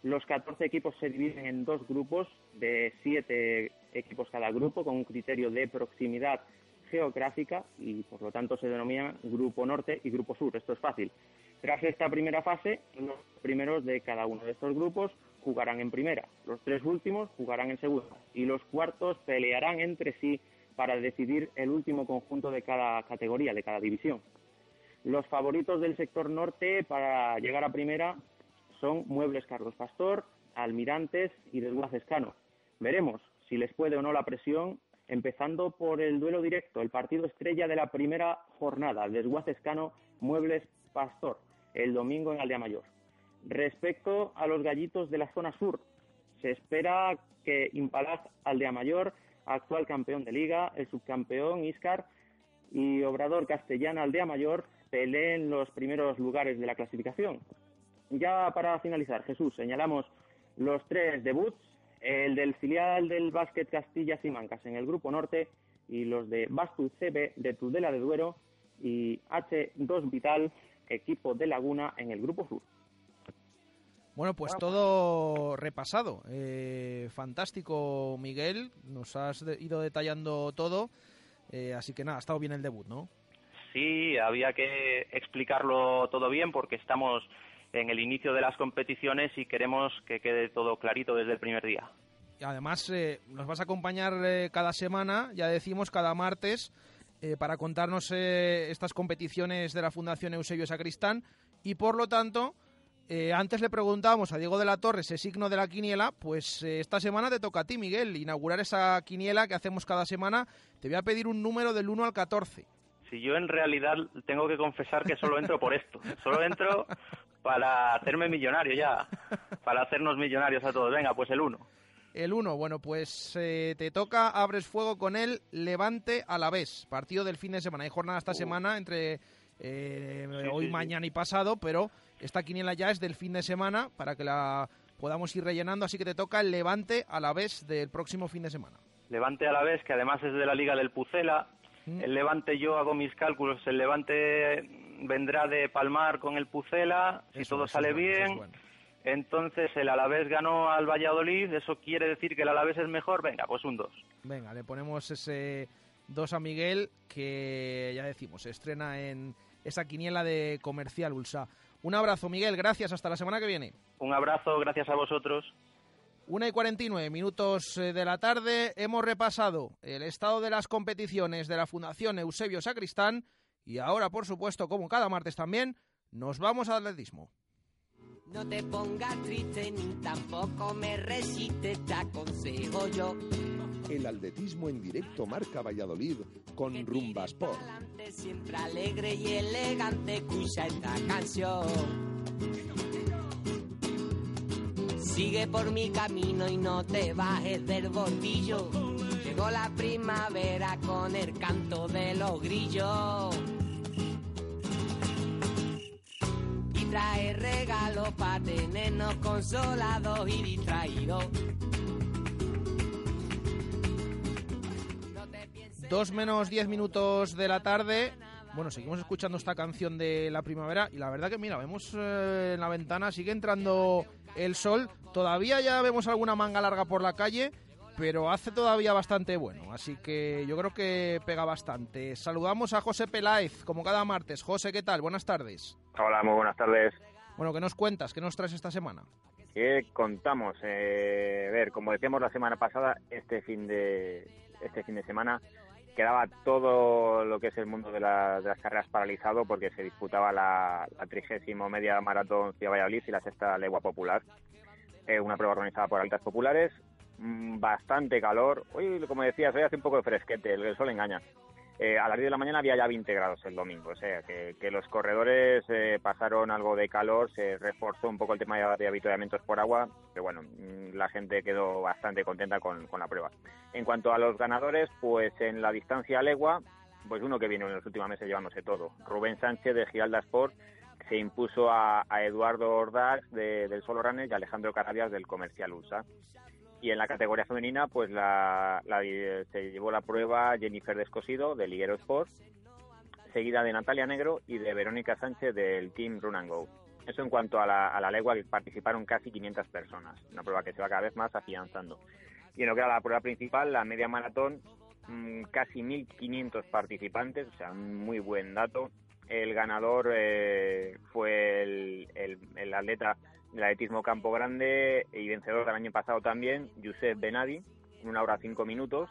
los 14 equipos se dividen en dos grupos de 7 equipos cada grupo, con un criterio de proximidad geográfica y por lo tanto se denomina Grupo Norte y Grupo Sur. Esto es fácil. Tras esta primera fase, los primeros de cada uno de estos grupos jugarán en primera, los tres últimos jugarán en segunda y los cuartos pelearán entre sí para decidir el último conjunto de cada categoría, de cada división. Los favoritos del sector norte para llegar a primera son Muebles Carlos Pastor, Almirantes y Desguaces Cano. Veremos si les puede o no la presión, empezando por el duelo directo, el partido estrella de la primera jornada, Desguaces Cano, Muebles Pastor, el domingo en Aldea Mayor. Respecto a los gallitos de la zona sur, se espera que Impalaz Aldea Mayor, actual campeón de liga, el subcampeón Iscar y Obrador Castellana Aldea Mayor peleen los primeros lugares de la clasificación. Ya para finalizar, Jesús, señalamos los tres debuts, el del filial del Básquet Castilla Simancas en el Grupo Norte y los de Bastu CB de Tudela de Duero y H2 Vital, equipo de Laguna en el Grupo Sur. Bueno, pues todo repasado. Eh, fantástico, Miguel. Nos has de- ido detallando todo. Eh, así que nada, ha estado bien el debut, ¿no? Sí, había que explicarlo todo bien porque estamos en el inicio de las competiciones y queremos que quede todo clarito desde el primer día. Y además, eh, nos vas a acompañar eh, cada semana, ya decimos cada martes, eh, para contarnos eh, estas competiciones de la Fundación Eusebio Sacristán. Y por lo tanto, eh, antes le preguntábamos a Diego de la Torre ese signo de la quiniela, pues eh, esta semana te toca a ti, Miguel, inaugurar esa quiniela que hacemos cada semana. Te voy a pedir un número del 1 al 14. Si yo en realidad tengo que confesar que solo entro por esto, solo entro para hacerme millonario ya, para hacernos millonarios a todos. Venga, pues el uno. El 1, bueno, pues eh, te toca, abres fuego con el Levante a la vez, partido del fin de semana. Hay jornada esta semana entre eh, hoy, sí, mañana y pasado, pero esta quiniela ya es del fin de semana para que la podamos ir rellenando, así que te toca el Levante a la vez del próximo fin de semana. Levante a la vez, que además es de la Liga del Pucela. Mm. El Levante, yo hago mis cálculos, el Levante vendrá de palmar con el Pucela, si Eso, todo eso sale es bien. bueno. Entonces el Alavés ganó al Valladolid, ¿eso quiere decir que el Alavés es mejor? Venga, pues un 2. Venga, le ponemos ese 2 a Miguel, que ya decimos, se estrena en esa quiniela de Comercial Ulsa. Un abrazo, Miguel, gracias, hasta la semana que viene. Un abrazo, gracias a vosotros. 1 y 49 minutos eh, de la tarde hemos repasado el estado de las competiciones de la Fundación Eusebio Sacristán y ahora, por supuesto, como cada martes también, nos vamos al atletismo. No te pongas triste ni tampoco me resistes, te aconsejo yo. El atletismo en directo marca Valladolid con Rumba Sport. Adelante, siempre alegre y elegante, escucha esta canción. Sigue por mi camino y no te bajes del bordillo. Llegó la primavera con el canto de los grillos. Y trae regalos para tenernos consolados y distraídos. Dos menos diez minutos de la tarde. Bueno, seguimos escuchando esta canción de la primavera y la verdad que mira, vemos eh, en la ventana, sigue entrando el sol. Todavía ya vemos alguna manga larga por la calle, pero hace todavía bastante bueno. Así que yo creo que pega bastante. Saludamos a José Peláez, como cada martes. José, ¿qué tal? Buenas tardes. Hola, muy buenas tardes. Bueno, ¿qué nos cuentas? ¿Qué nos traes esta semana? ¿Qué contamos? Eh, a ver, como decíamos la semana pasada, este fin de este fin de semana quedaba todo lo que es el mundo de, la- de las carreras paralizado porque se disputaba la, la trigésimo media maratón Ciudad Valladolid y la sexta legua popular. Eh, una prueba organizada por Altas Populares. Mm, bastante calor. Hoy, como decías, hoy hace un poco de fresquete, el, sol engaña. Eh, a las 10 de la mañana había ya 20 grados el domingo, o sea que, que los corredores eh, pasaron algo de calor, se reforzó un poco el tema de, avituallamientos por agua, pero bueno, mm, la gente quedó bastante contenta con, la prueba. En cuanto a los ganadores, pues en la distancia a legua, pues uno que viene en los últimos meses llevándose todo. Rubén Sánchez de Giralda Sport se impuso a, a Eduardo Ordaz de- del Solo Runner y Alejandro Carabias del Comercial USA. Y en la categoría femenina, pues la, la- se llevó la prueba Jennifer Descosido de Liguero Sport, seguida de Natalia Negro y de Verónica Sánchez del Team Run and Go. Eso en cuanto a la, a la legua, que participaron casi 500 personas, una prueba que se va cada vez más afianzando. Y en lo que era la prueba principal, la media maratón, mm, casi 1.500 participantes, o sea, un muy buen dato. El ganador eh, fue el- el atleta del atletismo Campo Grande y vencedor del año pasado también, Youssef Benadi, en una hora cinco minutos,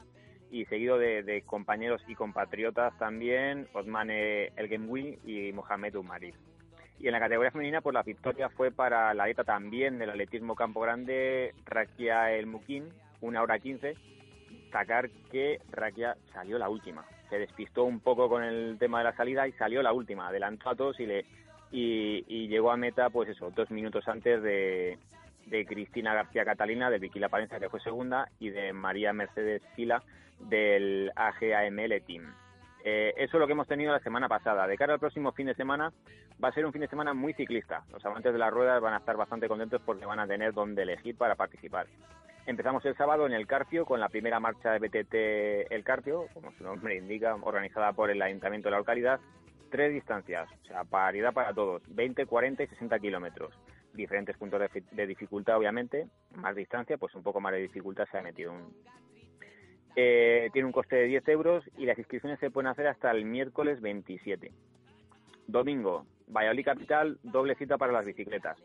y seguido de, de compañeros y compatriotas también, Osmane El Gemwi y Mohamed Umari. Y en la categoría femenina, pues la victoria fue para la atleta también del atletismo Campo Grande, Rakia El Mukin, una hora quince. Destacar que Rakia salió la última. Se despistó un poco con el tema de la salida y salió la última. Adelantó a todos y le y, y llegó a meta, pues eso, dos minutos antes de, de Cristina García Catalina, de Vicky La Palencia, que fue segunda, y de María Mercedes Fila, del AGAML Team. Eh, eso es lo que hemos tenido la semana pasada. De cara al próximo fin de semana, va a ser un fin de semana muy ciclista. Los amantes de las ruedas van a estar bastante contentos porque van a tener donde elegir para participar. Empezamos el sábado en el Carpio con la primera marcha de BTT El Carpio, como su nombre indica, organizada por el Ayuntamiento de la localidad. Tres distancias, o sea, paridad para todos, 20, 40 y 60 kilómetros. Diferentes puntos de, fi- de dificultad, obviamente. Más distancia, pues un poco más de dificultad se ha metido un, eh, tiene un coste de 10 euros y las inscripciones se pueden hacer hasta el miércoles 27. Domingo, Valladolid Capital, doble cita para las bicicletas.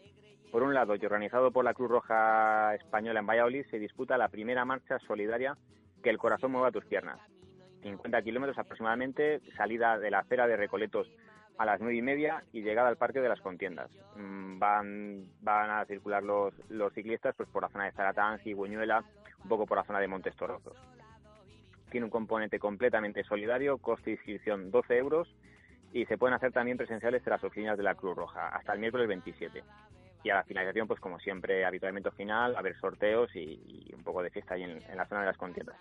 Por un lado, y organizado por la Cruz Roja Española en Valladolid, se disputa la primera marcha solidaria Que el corazón mueva tus piernas. 50 kilómetros aproximadamente, salida de la acera de Recoletos a las nueve y media y llegada al Parque de las Contiendas. Mm, Van, van a circular los, los ciclistas pues por la zona de Zaratán, Cigüeñuela, un poco por la zona de Montes Torozos. Tiene un componente completamente solidario, coste de inscripción 12 euros y se pueden hacer también presenciales en las oficinas de la Cruz Roja hasta el miércoles 27. Y a la finalización, pues como siempre, habituamiento final, a ver sorteos y, y un poco de fiesta ahí en, en la zona de las contiendas.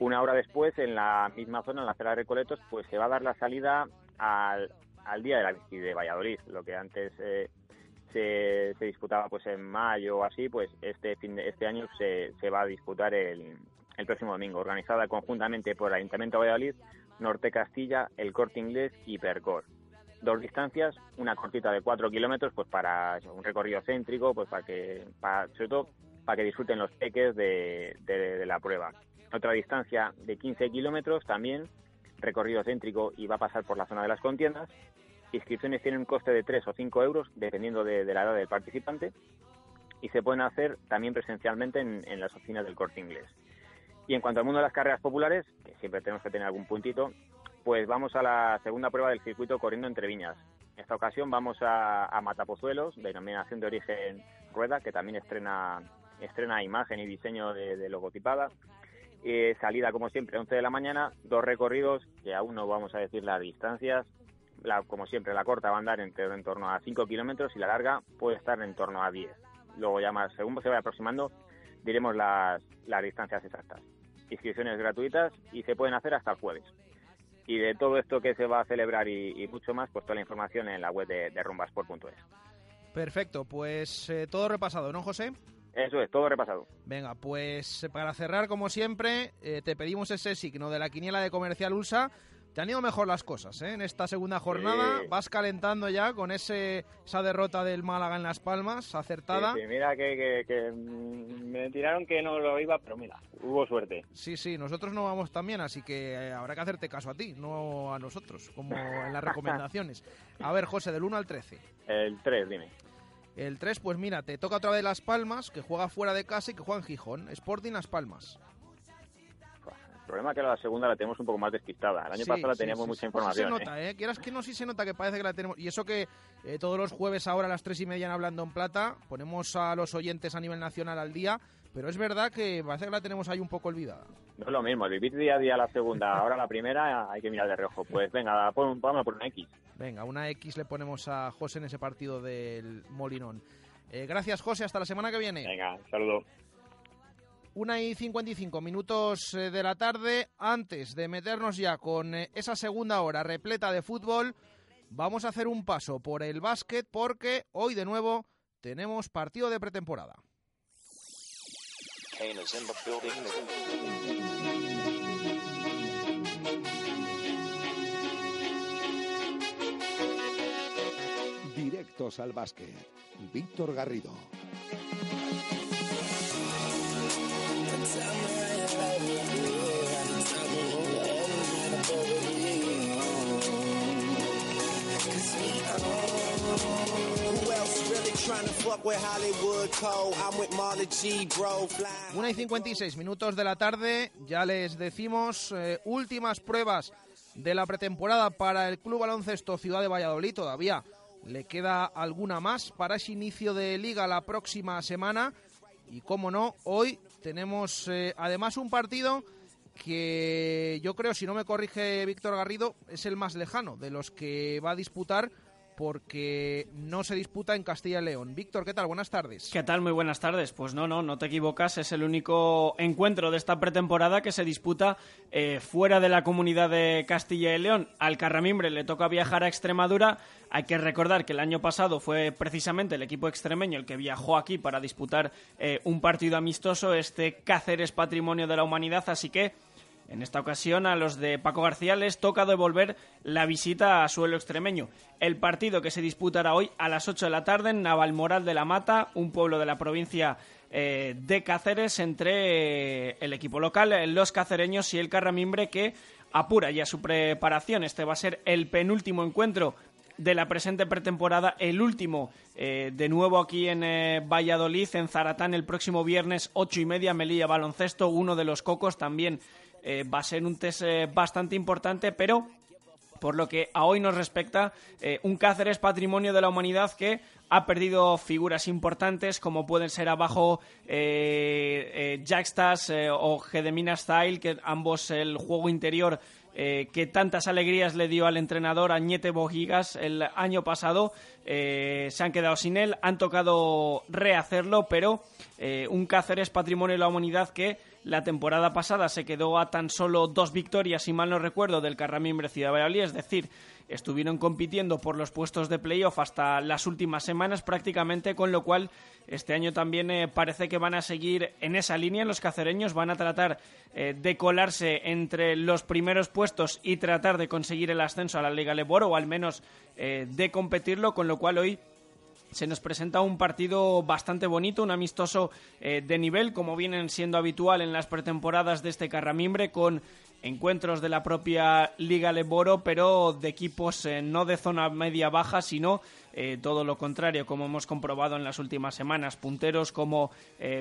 Una hora después, en la misma zona, en la acera de Recoletos, pues se va a dar la salida al, al Día de la Bici de Valladolid, lo que antes eh, se, disputaba pues en mayo o así, pues este fin de, este año se, va a disputar el, el próximo domingo, organizada conjuntamente por Ayuntamiento de Valladolid, Norte Castilla, El Corte Inglés y Percor. Dos distancias, una cortita de 4 kilómetros, pues para un recorrido céntrico, pues para que, para, sobre todo para que disfruten los peques de la prueba. Otra distancia de 15 kilómetros también, recorrido céntrico y va a pasar por la zona de las contiendas. Inscripciones tienen un coste de 3 o 5 euros, dependiendo de, de la edad del participante, y se pueden hacer también presencialmente en, en las oficinas del corte inglés. Y en cuanto al mundo de las carreras populares, que siempre tenemos que tener algún puntito, pues vamos a la segunda prueba del circuito corriendo entre viñas. En esta ocasión vamos a, a Matapozuelos, denominación de origen Rueda, que también estrena, estrena imagen y diseño de, de logotipada. Eh, salida, como siempre, 11 de la mañana, dos recorridos, que aún no vamos a decir las distancias. La, como siempre, la corta va a andar entre, en torno a 5 kilómetros y la larga puede estar en torno a 10. Luego ya más, según se vaya aproximando, diremos las, las distancias exactas. inscripciones gratuitas y se pueden hacer hasta el jueves. Y de todo esto que se va a celebrar y, y mucho más, pues toda la información en la web de, de rumbasport.es. Perfecto, pues eh, todo repasado, ¿no, José? Eso es, todo repasado. Venga, pues eh, para cerrar, como siempre, eh, te pedimos ese signo de la quiniela de Comercial Ulsa. Te han ido mejor las cosas, ¿eh? En esta segunda jornada Sí. vas calentando ya con ese, esa derrota del Málaga en Las Palmas, acertada. Sí, sí, mira que, que- que, mm, me tiraron que no lo iba, pero mira, hubo suerte. Sí, sí, nosotros no vamos tan bien, así que eh, habrá que hacerte caso a ti, no a nosotros, como en las recomendaciones. A ver, José, del 1 al 13. El 3, dime. El 3, pues mira, te toca otra vez Las Palmas, que juega fuera de casa y que juega en Gijón. Sporting Las Palmas. El problema es que la segunda la tenemos un poco más despistada. El año Sí, pasado la teníamos sí, mucha sí. información. Sí se nota, ¿eh? Quieras que no, sí se nota que parece que la tenemos. Y eso que eh, todos los jueves ahora a las tres y media en Hablando en Plata ponemos a los oyentes a nivel nacional al día, pero es verdad que parece que la tenemos ahí un poco olvidada. No es lo mismo, vivir día a día la segunda, ahora la primera hay que mirar de reojo. Pues venga, vamos por una X. Venga, una X le ponemos a José en ese partido del Molinón. Eh, gracias, José. Hasta la semana que viene. Venga, saludo. Una y 55 minutos eh, de la tarde. Antes de meternos ya con eh, esa segunda hora repleta de fútbol, vamos a hacer un paso por el básquet porque hoy de nuevo tenemos partido de pretemporada. Kane is in the building. Directos al básquet. Víctor Garrido. Una y 56 minutos de la tarde, ya les decimos eh, últimas pruebas de la pretemporada para el Club Baloncesto Ciudad de Valladolid. Todavía le queda alguna más para ese inicio de liga la próxima semana. Y como no, hoy tenemos eh, además un partido que yo creo, si no me corrige Víctor Garrido, es el más lejano de los que va a disputar porque no se disputa en Castilla y León. Víctor, ¿qué tal? Buenas tardes. ¿Qué tal? Muy buenas tardes. Pues no, no, no te equivocas. Es el único encuentro de esta pretemporada que se disputa eh, fuera de la comunidad de Castilla y León. Al Carramimbre le toca viajar a Extremadura. Hay que recordar que el año pasado fue precisamente el equipo extremeño el que viajó aquí para disputar eh, un partido amistoso. Este Cáceres Patrimonio de la Humanidad. Así que en esta ocasión a los de Paco García les toca devolver la visita a suelo extremeño. El partido que se disputará hoy a las 8 de la tarde en Navalmoral de la Mata, un pueblo de la provincia eh, de Cáceres, entre eh, el equipo local, los cacereños y el Carramimbre que apura ya su preparación. Este va a ser el penúltimo encuentro de la presente pretemporada, el último eh, de nuevo aquí en Valladolid, en Zaratán, el próximo viernes, ocho y media, Melilla Baloncesto, uno de los cocos también eh, va a ser un test eh, bastante importante, pero por lo que a hoy nos respecta, eh, un Cáceres patrimonio de la humanidad que ha perdido figuras importantes como pueden ser abajo eh, o Gedemina Style, que ambos el juego interior eh, que tantas alegrías le dio al entrenador Añete Bogigas el año pasado. eh, se han quedado sin él, han tocado rehacerlo, pero eh, un Cáceres patrimonio de la humanidad que la temporada pasada se quedó a tan solo dos victorias, si mal no recuerdo, del Carramimbre Ciudad Valladolid, es decir, estuvieron compitiendo por los puestos de playoff hasta las últimas semanas prácticamente, con lo cual este año también eh, parece que van a seguir en esa línea. Los cacereños van a tratar eh, de colarse entre los primeros puestos y tratar de conseguir el ascenso a la Liga Leboro o al menos eh, de competirlo, con lo cual hoy se nos presenta un partido bastante bonito, un amistoso eh, de nivel, como vienen siendo habitual en las pretemporadas de este Carramimbre, con encuentros de la propia Liga Leboro, pero de equipos eh, no de zona media-baja, sino eh, todo lo contrario, como hemos comprobado en las últimas semanas. Punteros como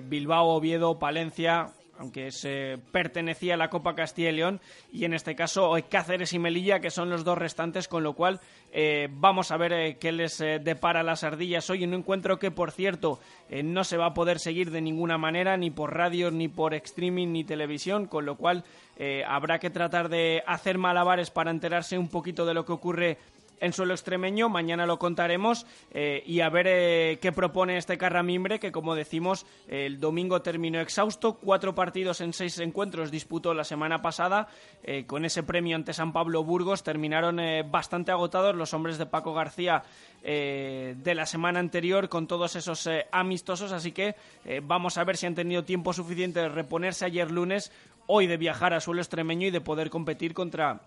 Bilbao, Oviedo, Palencia, aunque se pertenecía a la Copa Castilla y León, y en este caso Cáceres y Melilla, que son los dos restantes, con lo cual eh, vamos a ver eh, qué les eh, depara las ardillas hoy. Un encuentro que, por cierto, eh, no se va a poder seguir de ninguna manera, ni por radio, ni por streaming, ni televisión, con lo cual habrá que tratar de hacer malabares para enterarse un poquito de lo que ocurre en suelo extremeño. Mañana lo contaremos eh, y a ver eh, qué propone este Carramimbre, que como decimos, el domingo terminó exhausto. Cuatro partidos en seis encuentros disputó la semana pasada. eh, con ese premio ante San Pablo Burgos terminaron bastante agotados los hombres de Paco García de la semana anterior con todos esos amistosos. Así que vamos a ver si han tenido tiempo suficiente de reponerse ayer lunes, hoy de viajar a suelo extremeño y de poder competir contra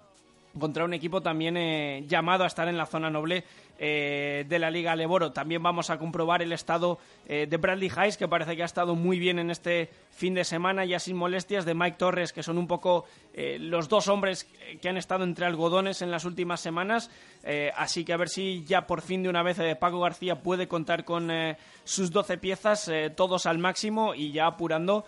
contra un equipo también eh, llamado a estar en la zona noble eh, de la Liga Leboro. También vamos a comprobar el estado eh, de Bradley Hayes, que parece que ha estado muy bien en este fin de semana, ya sin molestias, de Mike Torres, que son un poco los dos hombres que han estado entre algodones en las últimas semanas. Así que a ver si ya por fin de una vez Paco García puede contar con sus 12 piezas, todos al máximo y ya apurando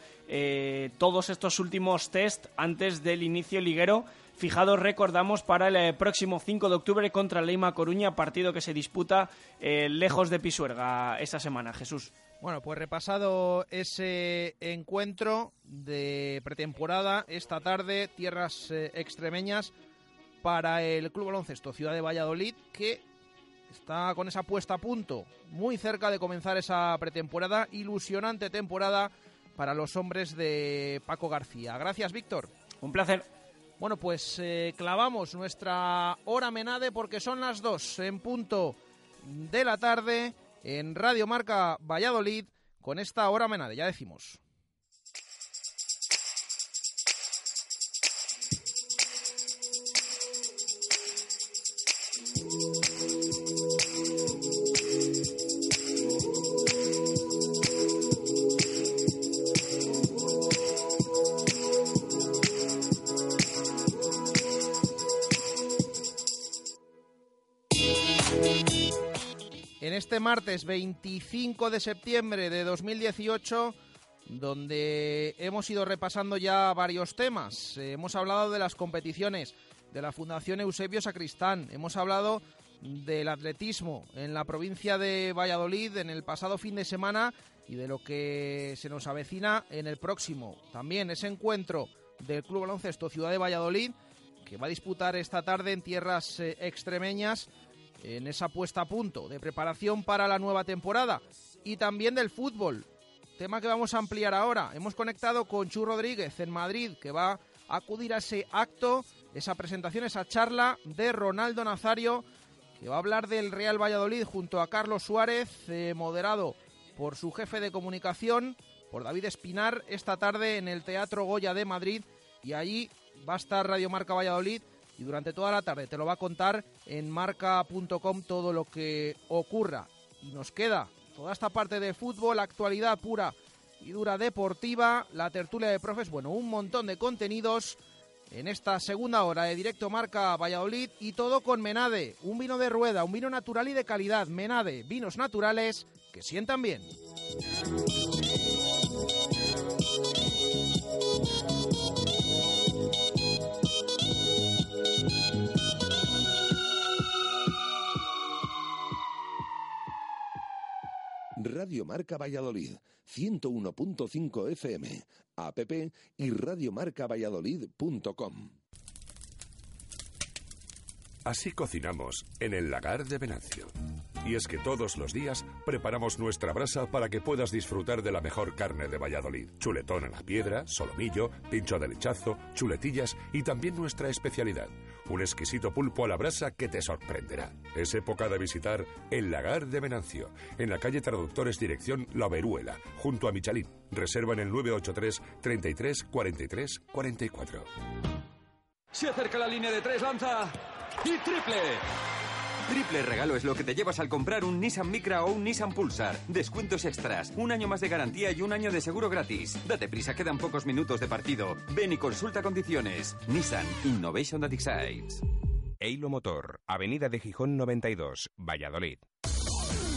todos estos últimos test antes del inicio liguero Fijados, recordamos, para el eh, próximo 5 de octubre contra Leima Coruña, partido que se disputa eh, lejos de Pisuerga esta semana. Jesús. Bueno, pues repasado ese encuentro de pretemporada esta tarde, tierras eh, extremeñas para el Club Baloncesto Ciudad de Valladolid, que está con esa puesta a punto, muy cerca de comenzar esa pretemporada, ilusionante temporada para los hombres de Paco García. Gracias, Víctor. Un placer. Bueno, pues eh, clavamos nuestra hora menade porque son las dos en punto de la tarde en Radio Marca Valladolid con esta hora menade, ya decimos. Este martes 25 de septiembre de 2018, donde hemos ido repasando ya varios temas. Eh, hemos hablado de las competiciones de la Fundación Eusebio Sacristán, hemos hablado del atletismo en la provincia de Valladolid en el pasado fin de semana y de lo que se nos avecina en el próximo. También ese encuentro del Club Baloncesto Ciudad de Valladolid que va a disputar esta tarde en tierras eh, extremeñas en esa puesta a punto de preparación para la nueva temporada y también del fútbol, tema que vamos a ampliar ahora. Hemos conectado con Chu Rodríguez en Madrid, que va a acudir a ese acto, esa presentación, esa charla de Ronaldo Nazario, que va a hablar del Real Valladolid junto a Carlos Suárez, eh, moderado por su jefe de comunicación, por David Espinar, esta tarde en el Teatro Goya de Madrid, y allí va a estar Radio Marca Valladolid y durante toda la tarde te lo va a contar en marca.com todo lo que ocurra. Y nos queda toda esta parte de fútbol, actualidad pura y dura deportiva, la tertulia de profes, bueno, un montón de contenidos en esta segunda hora de directo Marca Valladolid y todo con Menade, un vino de rueda, un vino natural y de calidad. Menade, vinos naturales que sientan bien. Radio Marca Valladolid, 101.5 FM, app y radiomarcavalladolid.com. Así cocinamos en el lagar de Venancio. Y es que todos los días preparamos nuestra brasa para que puedas disfrutar de la mejor carne de Valladolid. Chuletón a la piedra, solomillo, pincho de lechazo, chuletillas y también nuestra especialidad, un exquisito pulpo a la brasa que te sorprenderá. Es época de visitar el lagar de Venancio, en la calle Traductores Dirección La Veruela, junto a Michalín. Reserva en el 983 33 43 44. Se acerca la línea de tres, lanza y triple. Triple regalo es lo que te llevas al comprar un Nissan Micra o un Nissan Pulsar. Descuentos extras, un año más de garantía y un año de seguro gratis. Date prisa, quedan pocos minutos de partido. Ven y consulta condiciones. Nissan Innovation that excites. Eilo Motor, Avenida de Gijón 92, Valladolid.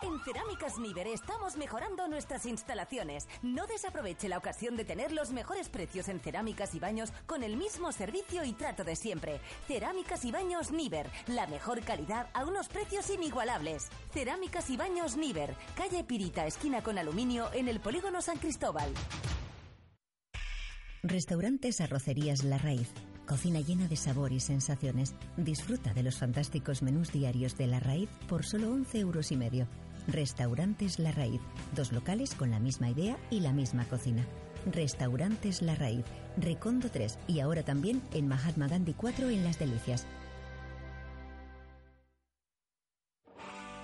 En Cerámicas Níver estamos mejorando nuestras instalaciones. No desaproveche la ocasión de tener los mejores precios en cerámicas y baños con el mismo servicio y trato de siempre. Cerámicas y baños Níver, la mejor calidad a unos precios inigualables. Cerámicas y baños Níver, calle Pirita, esquina con aluminio en el polígono San Cristóbal. Restaurantes Arrocerías La Raíz. Cocina llena de sabor y sensaciones. Disfruta de los fantásticos menús diarios de La Raíz por solo 11 euros y medio. Restaurantes La Raíz. Dos locales con la misma idea y la misma cocina. Restaurantes La Raíz. Recondo 3 y ahora también en Mahatma Gandhi 4 en Las Delicias.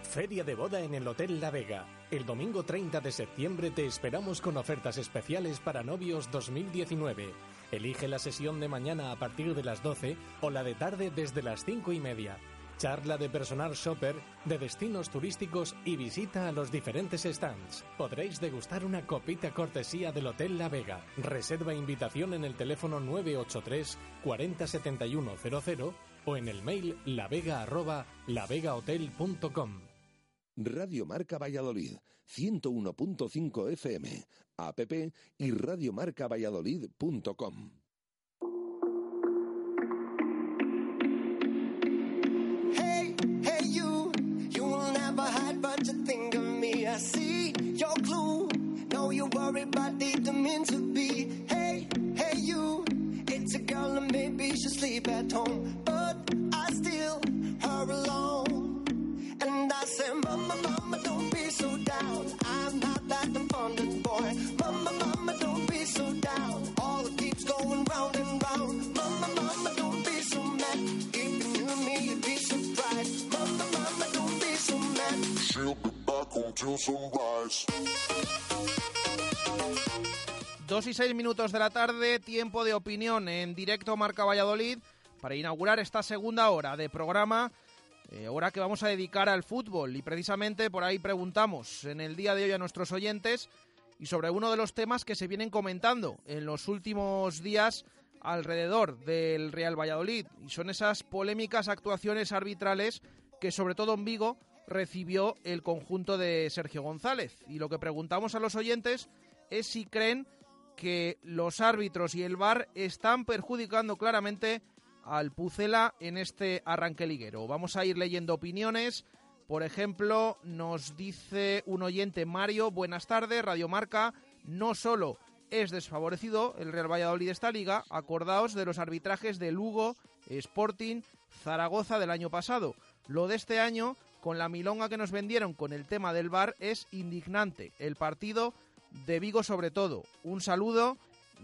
Feria de boda en el Hotel La Vega. El domingo 30 de septiembre te esperamos con ofertas especiales para novios 2019. Elige la sesión de mañana a partir de las 12 o la de tarde desde las 5 y media. Charla de personal shopper, de destinos turísticos y visita a los diferentes stands. Podréis degustar una copita cortesía del Hotel La Vega. Reserva invitación en el teléfono 983 40 71 00 o en el mail lavega arroba lavegahotel.com. Radio Marca Valladolid, 101.5 FM, app y radiomarcavalladolid.com. y minutos de la tarde, tiempo de opinión en directo Marca Valladolid para inaugurar esta segunda hora de programa, eh, hora que vamos a dedicar al fútbol. Y precisamente por ahí preguntamos en el día de hoy a nuestros oyentes y sobre uno de los temas que se vienen comentando en los últimos días alrededor del Real Valladolid. Y son esas polémicas actuaciones arbitrales que sobre todo en Vigo recibió el conjunto de Sergio González. Y lo que preguntamos a los oyentes es si creen que los árbitros y el VAR están perjudicando claramente al Pucela en este arranque liguero. Vamos a ir leyendo opiniones. Por ejemplo, nos dice un oyente Mario, buenas tardes, Radio Marca, no solo es desfavorecido el Real Valladolid de esta liga, acordaos de los arbitrajes de Lugo, Sporting, Zaragoza del año pasado. Lo de este año, con la milonga que nos vendieron con el tema del VAR, es indignante. El partido de Vigo sobre todo. Un saludo,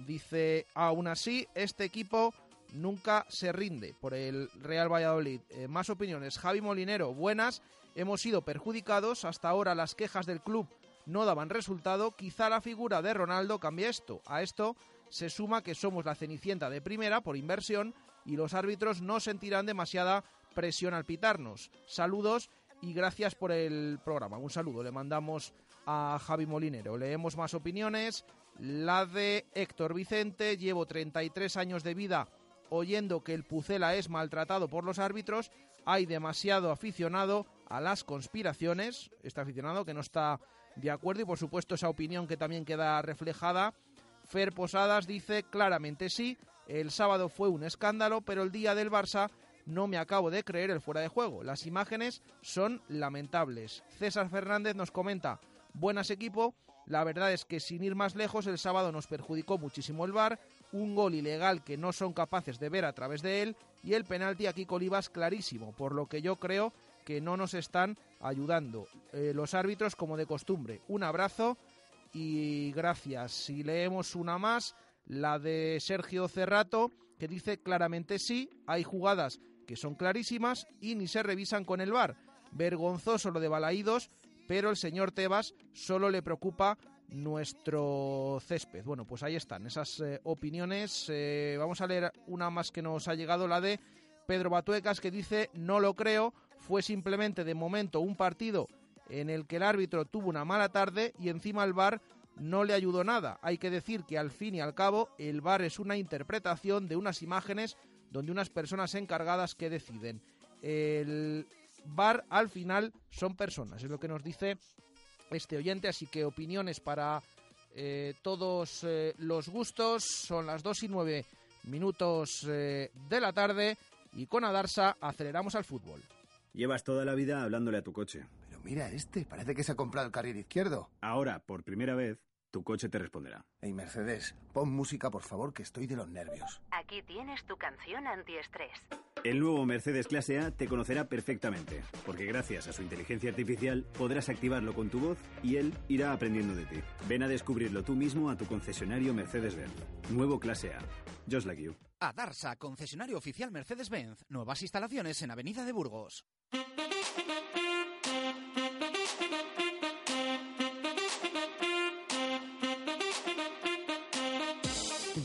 dice, aún así, este equipo nunca se rinde por el Real Valladolid. Eh, más opiniones. Javi Molinero, buenas. Hemos sido perjudicados. Hasta ahora las quejas del club no daban resultado. Quizá la figura de Ronaldo cambie esto. A esto se suma que somos la cenicienta de primera por inversión y los árbitros no sentirán demasiada presión al pitarnos. Saludos y gracias por el programa. Un saludo le mandamos a Javi Molinero. Leemos más opiniones. La de Héctor Vicente. Llevo 33 años de vida oyendo que el Pucela es maltratado por los árbitros. Hay demasiado aficionado a las conspiraciones. Este aficionado que no está de acuerdo y por supuesto esa opinión que también queda reflejada. Fer Posadas dice claramente sí. El sábado fue un escándalo, pero el día del Barça no me acabo de creer el fuera de juego. Las imágenes son lamentables. César Fernández nos comenta, buenas equipo, la verdad es que sin ir más lejos el sábado nos perjudicó muchísimo el VAR, un gol ilegal que no son capaces de ver a través de él y el penalti aquí Colibas clarísimo, por lo que yo creo que no nos están ayudando eh, los árbitros como de costumbre. Un abrazo y gracias. Si leemos una más, la de Sergio Cerrato, que dice claramente sí, hay jugadas que son clarísimas y ni se revisan con el VAR. Vergonzoso lo de Balaídos, pero el señor Tebas solo le preocupa nuestro césped. Bueno, pues ahí están esas eh, opiniones. Eh, vamos a leer una más que nos ha llegado, la de Pedro Batuecas, que dice, no lo creo, fue simplemente de momento un partido en el que el árbitro tuvo una mala tarde y encima el VAR no le ayudó nada. Hay que decir que al fin y al cabo el VAR es una interpretación de unas imágenes donde unas personas encargadas que deciden. El bar al final son personas, es lo que nos dice este oyente, así que opiniones para eh, todos eh, los gustos. Son las 2 y 9 minutos eh, de la tarde y con Adarsa aceleramos al fútbol. Llevas toda la vida hablándole a tu coche. Pero mira este, parece que se ha comprado el carril izquierdo. Ahora, por primera vez, tu coche te responderá. Hey Mercedes, pon música por favor, que estoy de los nervios. Aquí tienes tu canción antiestrés. El nuevo Mercedes Clase A te conocerá perfectamente, porque gracias a su inteligencia artificial podrás activarlo con tu voz y él irá aprendiendo de ti. Ven a descubrirlo tú mismo a tu concesionario Mercedes-Benz. Nuevo Clase A. Just like you. Adarsa, concesionario oficial Mercedes-Benz. Nuevas instalaciones en Avenida de Burgos.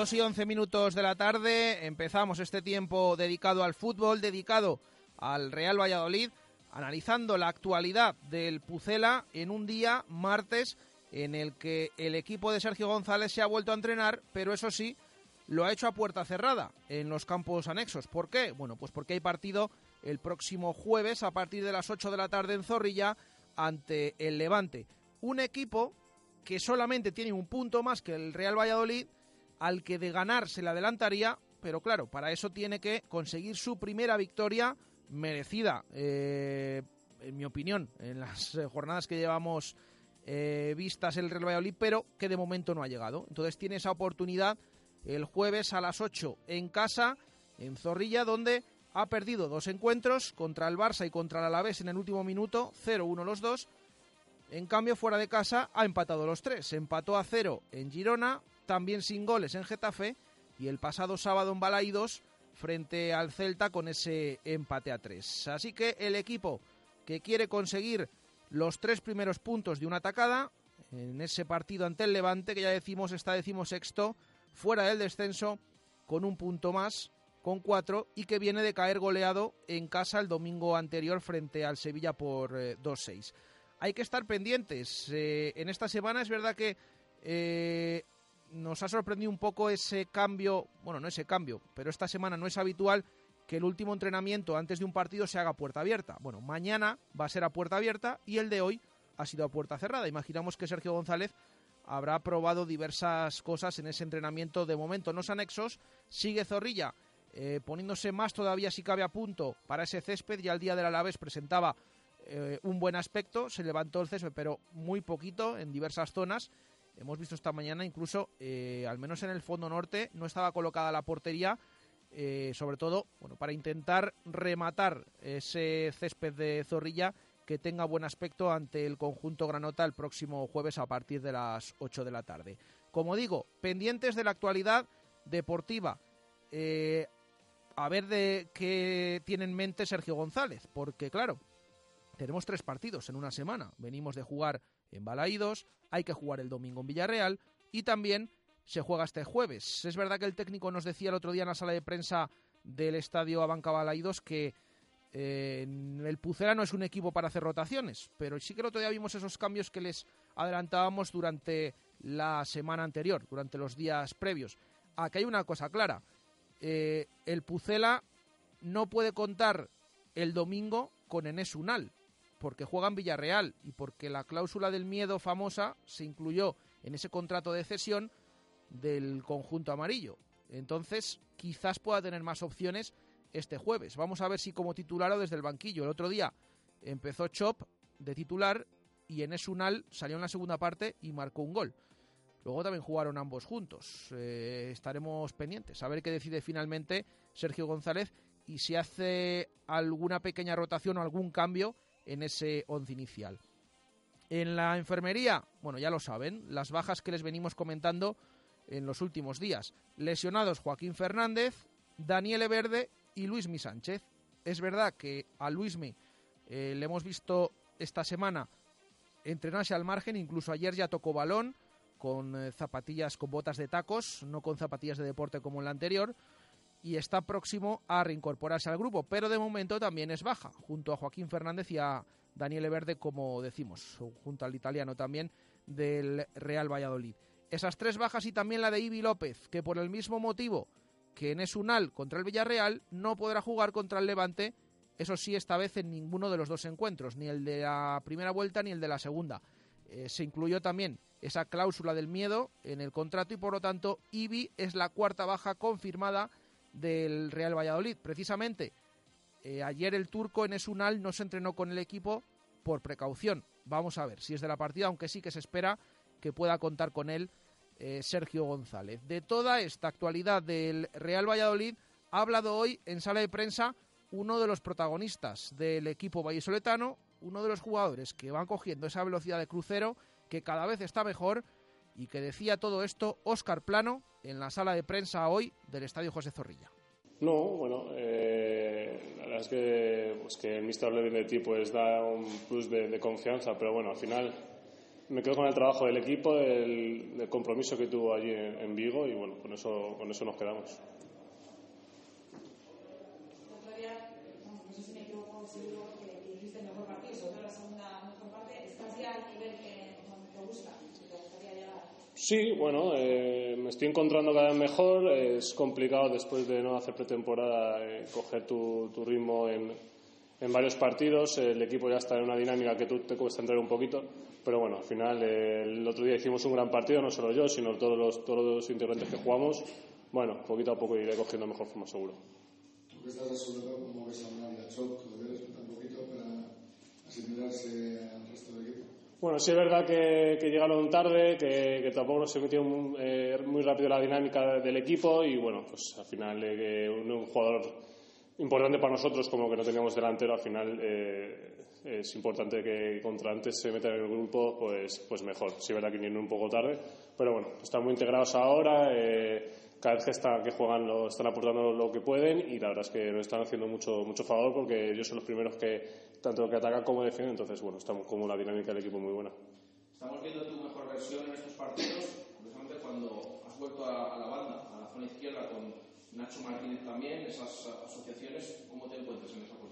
Dos y once minutos de la tarde, empezamos este tiempo dedicado al fútbol, dedicado al Real Valladolid, analizando la actualidad del Pucela en un día, martes, en el que el equipo de Sergio González se ha vuelto a entrenar, pero eso sí, lo ha hecho a puerta cerrada en los campos anexos. ¿Por qué? Bueno, pues porque hay partido el próximo jueves a partir de las 8 de la tarde en Zorrilla ante el Levante. Un equipo que solamente tiene un punto más que el Real Valladolid, al que de ganar se le adelantaría, pero claro, para eso tiene que conseguir su primera victoria merecida, eh, en mi opinión, en las jornadas que llevamos eh, vistas el Real Valladolid, pero que de momento no ha llegado. Entonces tiene esa oportunidad el jueves a las 8 en casa, en Zorrilla, donde ha perdido dos encuentros contra el Barça y contra el Alavés en el último minuto, 0-1 los dos. En cambio, fuera de casa ha empatado los tres. Empató a cero en Girona, también sin goles en Getafe y el pasado sábado en Balaidos frente al Celta con ese empate a tres. Así que el equipo que quiere conseguir los tres primeros puntos de una atacada en ese partido ante el Levante, que ya decimos está decimosexto, fuera del descenso, con un punto más, con cuatro, y que viene de caer goleado en casa el domingo anterior frente al Sevilla por eh, 2-6. Hay que estar pendientes. Eh, en esta semana es verdad que eh, nos ha sorprendido un poco ese cambio, bueno, no ese cambio, pero esta semana no es habitual que el último entrenamiento antes de un partido se haga a puerta abierta. Bueno, mañana va a ser a puerta abierta y el de hoy ha sido a puerta cerrada. Imaginamos que Sergio González habrá probado diversas cosas en ese entrenamiento de momento. No anexos, sigue Zorrilla eh, poniéndose más todavía si cabe a punto para ese césped. Ya el día del Alavés presentaba eh, un buen aspecto, se levantó el césped, pero muy poquito en diversas zonas. Hemos visto esta mañana incluso, eh, al menos en el fondo norte, no estaba colocada la portería, eh, sobre todo bueno, para intentar rematar ese césped de Zorrilla que tenga buen aspecto ante el conjunto Granota el próximo jueves a partir de las 8 de la tarde. Como digo, pendientes de la actualidad deportiva. Eh, a ver de qué tiene en mente Sergio González, porque claro, tenemos tres partidos en una semana. Venimos de jugar en Balaídos, hay que jugar el domingo en Villarreal y también se juega este jueves. Es verdad que el técnico nos decía el otro día en la sala de prensa del estadio Abanca Balaídos que eh, el Pucera no es un equipo para hacer rotaciones, pero sí que el otro día vimos esos cambios que les adelantábamos durante la semana anterior, durante los días previos. Aquí hay una cosa clara. Eh, el Pucela no puede contar el domingo con Enes Unal, porque juega en Villarreal y porque la cláusula del miedo famosa se incluyó en ese contrato de cesión del conjunto amarillo. Entonces, quizás pueda tener más opciones este jueves. Vamos a ver si como titular o desde el banquillo. El otro día empezó Chop de titular y Enes Unal salió en la segunda parte y marcó un gol. Luego también jugaron ambos juntos. Eh, estaremos pendientes a ver qué decide finalmente Sergio González y si hace alguna pequeña rotación o algún cambio en ese once inicial. En la enfermería, bueno, ya lo saben, las bajas que les venimos comentando en los últimos días. Lesionados Joaquín Fernández, Daniel Verde y Luismi Sánchez. Es verdad que a Luismi eh, le hemos visto esta semana entrenarse al margen, incluso ayer ya tocó balón con eh, zapatillas con botas de tacos, no con zapatillas de deporte como en la anterior, y está próximo a reincorporarse al grupo, pero de momento también es baja, junto a Joaquín Fernández y a Daniel Verde, como decimos, junto al italiano también del Real Valladolid. Esas tres bajas y también la de Ibi López, que por el mismo motivo que en Esunal contra el Villarreal no podrá jugar contra el Levante, eso sí, esta vez en ninguno de los dos encuentros, ni el de la primera vuelta ni el de la segunda. Eh, se incluyó también esa cláusula del miedo en el contrato y por lo tanto Ibi es la cuarta baja confirmada del Real Valladolid. Precisamente eh, ayer el turco en Esunal no se entrenó con el equipo por precaución. Vamos a ver si es de la partida, aunque sí que se espera que pueda contar con él eh, Sergio González. De toda esta actualidad del Real Valladolid ha hablado hoy en sala de prensa uno de los protagonistas del equipo vallisoletano, uno de los jugadores que van cogiendo esa velocidad de crucero que cada vez está mejor y que decía todo esto Óscar Plano en la sala de prensa hoy del Estadio José Zorrilla. No, bueno, eh, la verdad es que, pues que el Mister hable de ti pues da un plus de, confianza, pero bueno, al final me quedo con el trabajo del equipo, el, el compromiso que tuvo allí en, en, Vigo y bueno, con eso, con eso nos quedamos. Sí, bueno, eh, me estoy encontrando cada vez mejor. Es complicado después de no hacer pretemporada eh, coger tu, ritmo en, varios partidos. El equipo ya está en una dinámica que tú te cuesta entrar un poquito. Pero bueno, al final eh, el otro día hicimos un gran partido, no solo yo, sino todos los, todos integrantes que jugamos. Bueno, poquito a poco iré cogiendo mejor forma, seguro. ¿Tú que estás absoluto como debes un poquito para asimilarse al resto del equipo? Bueno, sí es verdad que, que llegaron tarde, que, que tampoco se metió muy, eh, muy rápido la dinámica del equipo y bueno, pues al final eh, un, un, jugador importante para nosotros como que no teníamos delantero, al final eh, es importante que contra antes se meta en el grupo, pues, pues mejor. Sí es verdad que vinieron un poco tarde, pero bueno, están muy integrados ahora. Eh, cada vez que, está, que juegan lo están aportando lo que pueden y la verdad es que nos están haciendo mucho, mucho favor porque ellos son los primeros que tanto que atacan como defienden, entonces bueno, estamos como la dinámica del equipo muy buena. Estamos viendo tu mejor versión en estos partidos, precisamente cuando has vuelto a, a la banda, a la zona izquierda con Nacho Martínez también, esas asociaciones, ¿cómo te encuentras en esa posición?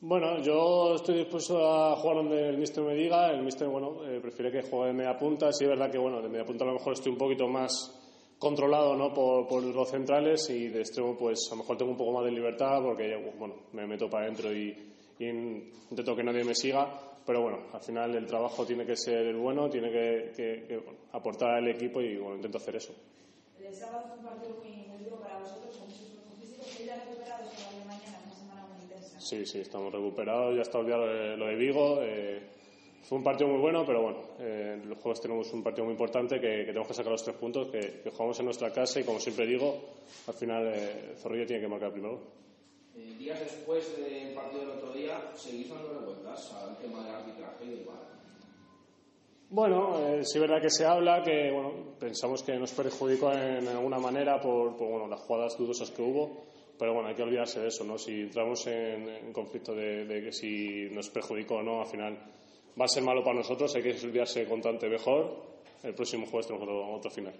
Bueno, yo estoy dispuesto a jugar donde el míster me diga. El míster, bueno, eh, prefiere que juegue de media punta. Sí, es verdad que, bueno, de media punta a lo mejor estoy un poquito más controlado ¿no? por, por, los centrales y de extremo pues a lo mejor tengo un poco más de libertad porque bueno, me meto para adentro y, y, intento que nadie me siga pero bueno, al final el trabajo tiene que ser el bueno, tiene que, que, que bueno, aportar al equipo y bueno, intento hacer eso. El sábado fue un partido muy, muy duro para vosotros, con muchos físicos que ya recuperados para la mañana, una semana muy intensa. Sí, sí, estamos recuperados, ya está olvidado lo de, lo de Vigo. Eh, fue un partido muy bueno, pero bueno, eh, los juegos tenemos un partido muy importante que, que tenemos que sacar los tres puntos, que, que, jugamos en nuestra casa y como siempre digo, al final eh, Zorrilla tiene que marcar primero. Eh, días después del partido del otro día, ¿seguís dando vueltas al tema del arbitraje y del VAR? Bueno, eh, sí es verdad que se habla, que bueno, pensamos que nos perjudicó en, en alguna manera por, por bueno, las jugadas dudosas que hubo, pero bueno, hay que olvidarse de eso, ¿no? Si entramos en, en conflicto de, de que si nos perjudicó o no, al final va a ser malo para nosotros, hay que estudiarse con tanto mejor. El próximo jueves tenemos otro, otro final.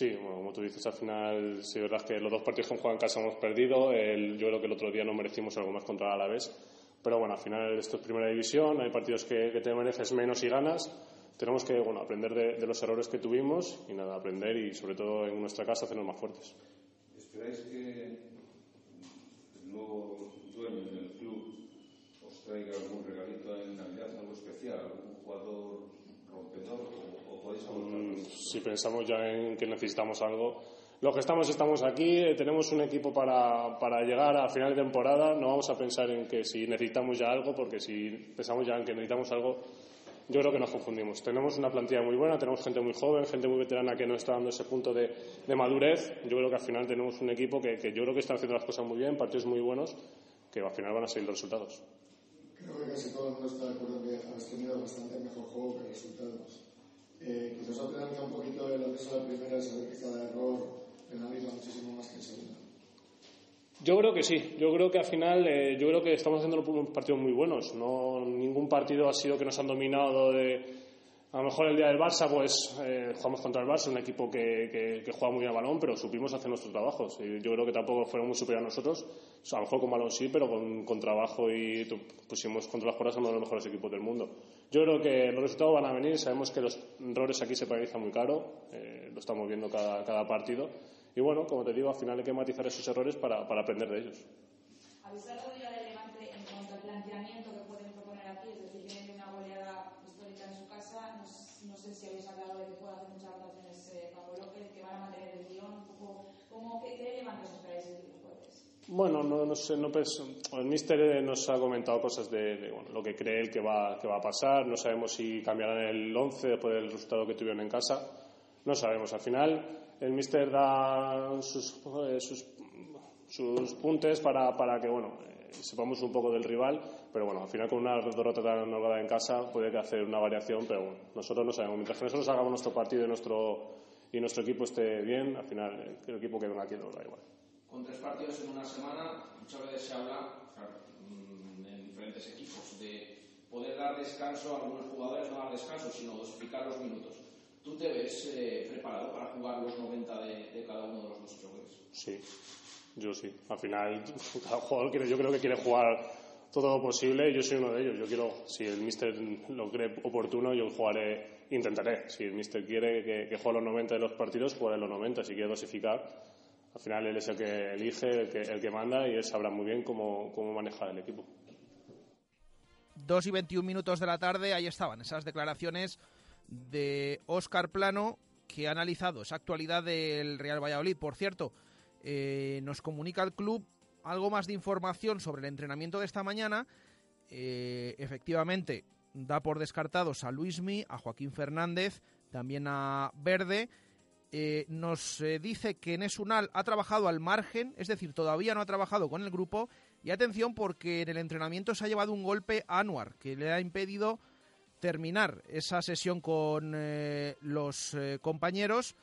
Sí, bueno, como tú dices, al final, sí, es verdad que los dos partidos que hemos jugado en casa hemos perdido. El, yo creo que el otro día no merecimos algo más contra el Alavés. Pero bueno, al final esto es primera división, hay partidos que, que te mereces menos y ganas tenemos que bueno, aprender de, de, los errores que tuvimos y nada, aprender y sobre todo en nuestra casa hacernos más fuertes. ¿Esperáis que el nuevo dueño del club os traiga algún regalito en Navidad, algo especial, algún jugador rompedor o, o podéis? Mm, si pensamos ya en que necesitamos algo, los que estamos estamos aquí, eh, tenemos un equipo para, para, llegar a final de temporada, no vamos a pensar en que si necesitamos ya algo, porque si pensamos ya en que necesitamos algo, yo creo que nos confundimos. Tenemos una plantilla muy buena, tenemos gente muy joven, gente muy veterana que nos está dando ese punto de, madurez. Yo creo que al final tenemos un equipo que, yo creo que está haciendo las cosas muy bien, partidos muy buenos, que al final van a seguir los resultados. Creo que casi todo el mundo está de acuerdo que habéis tenido bastante mejor juego que resultados. Eh, quizás os penaliza un poquito de lo que es la primera, saber que cada error penaliza muchísimo más que el segundo. Yo creo que sí. Yo creo que al final, eh, yo creo que estamos haciendo partidos muy buenos. No, ningún partido ha sido que nos han dominado de. A lo mejor el día del Barça, pues eh, jugamos contra el Barça, un equipo que, que, juega muy a balón, pero supimos hacer nuestros trabajos. Yo creo que tampoco fueron muy superiores a nosotros. O a lo mejor con balón sí, pero con, trabajo y pusimos contra las jugadas a uno de los mejores equipos del mundo. Yo creo que los resultados van a venir. Sabemos que los errores aquí se penalizan muy caro. Eh, lo estamos viendo cada partido y bueno, como te digo, al final hay que matizar esos errores para, para aprender de ellos. ¿Habéis hablado ya de Levante en cuanto al planteamiento que pueden proponer aquí? Es decir, tienen una goleada histórica en su casa. No, no sé si habéis hablado de que pueda hacer muchas rotaciones eh, Paco López, que van a mantener el guion. ¿Cómo, qué, ¿Qué Levante os esperáis el jueves? Bueno, no, no sé, no pues, el míster nos ha comentado cosas de, de bueno, lo que cree él que va, que va a pasar. No sabemos si cambiarán el 11 después del resultado que tuvieron en casa. No sabemos. Al final, el míster da sus, eh, sus, sus puntes para, para que bueno eh, sepamos un poco del rival pero bueno al final con una derrota tan holgada en casa puede que hacer una variación pero bueno, nosotros no sabemos. Mientras que nosotros hagamos nuestro partido y nuestro y nuestro equipo esté bien al final eh, el equipo que venga aquí nos da igual. Con tres partidos en una semana muchas veces se habla mm, en diferentes equipos de poder dar descanso a algunos jugadores no dar descanso sino dosificar los minutos ¿Tú te ves eh, preparado para jugar los 90 de, de, cada uno de los dos choques? Sí, yo sí. Al final, cada jugador quiere, yo creo que quiere jugar todo lo posible y yo soy uno de ellos. Yo quiero, si el míster lo cree oportuno, yo jugaré, intentaré. Si el míster quiere que, que juegue los 90 de los partidos, jugaré los 90. Si quiere dosificar, al final él es el que elige, el que, el que manda y él sabrá muy bien cómo, cómo manejar el equipo. 2 y 21 minutos de la tarde, ahí estaban esas declaraciones de Óscar Plano, que ha analizado esa actualidad del Real Valladolid. Por cierto, eh, nos comunica el club algo más de información sobre el entrenamiento de esta mañana. Eh, efectivamente, da por descartados a Luismi, a Joaquín Fernández, también a Verde. Eh, nos dice que Nesunal ha trabajado al margen, es decir, todavía no ha trabajado con el grupo. Y atención porque en el entrenamiento se ha llevado un golpe a Anuar, que le ha impedido terminar esa sesión con eh, los eh, compañeros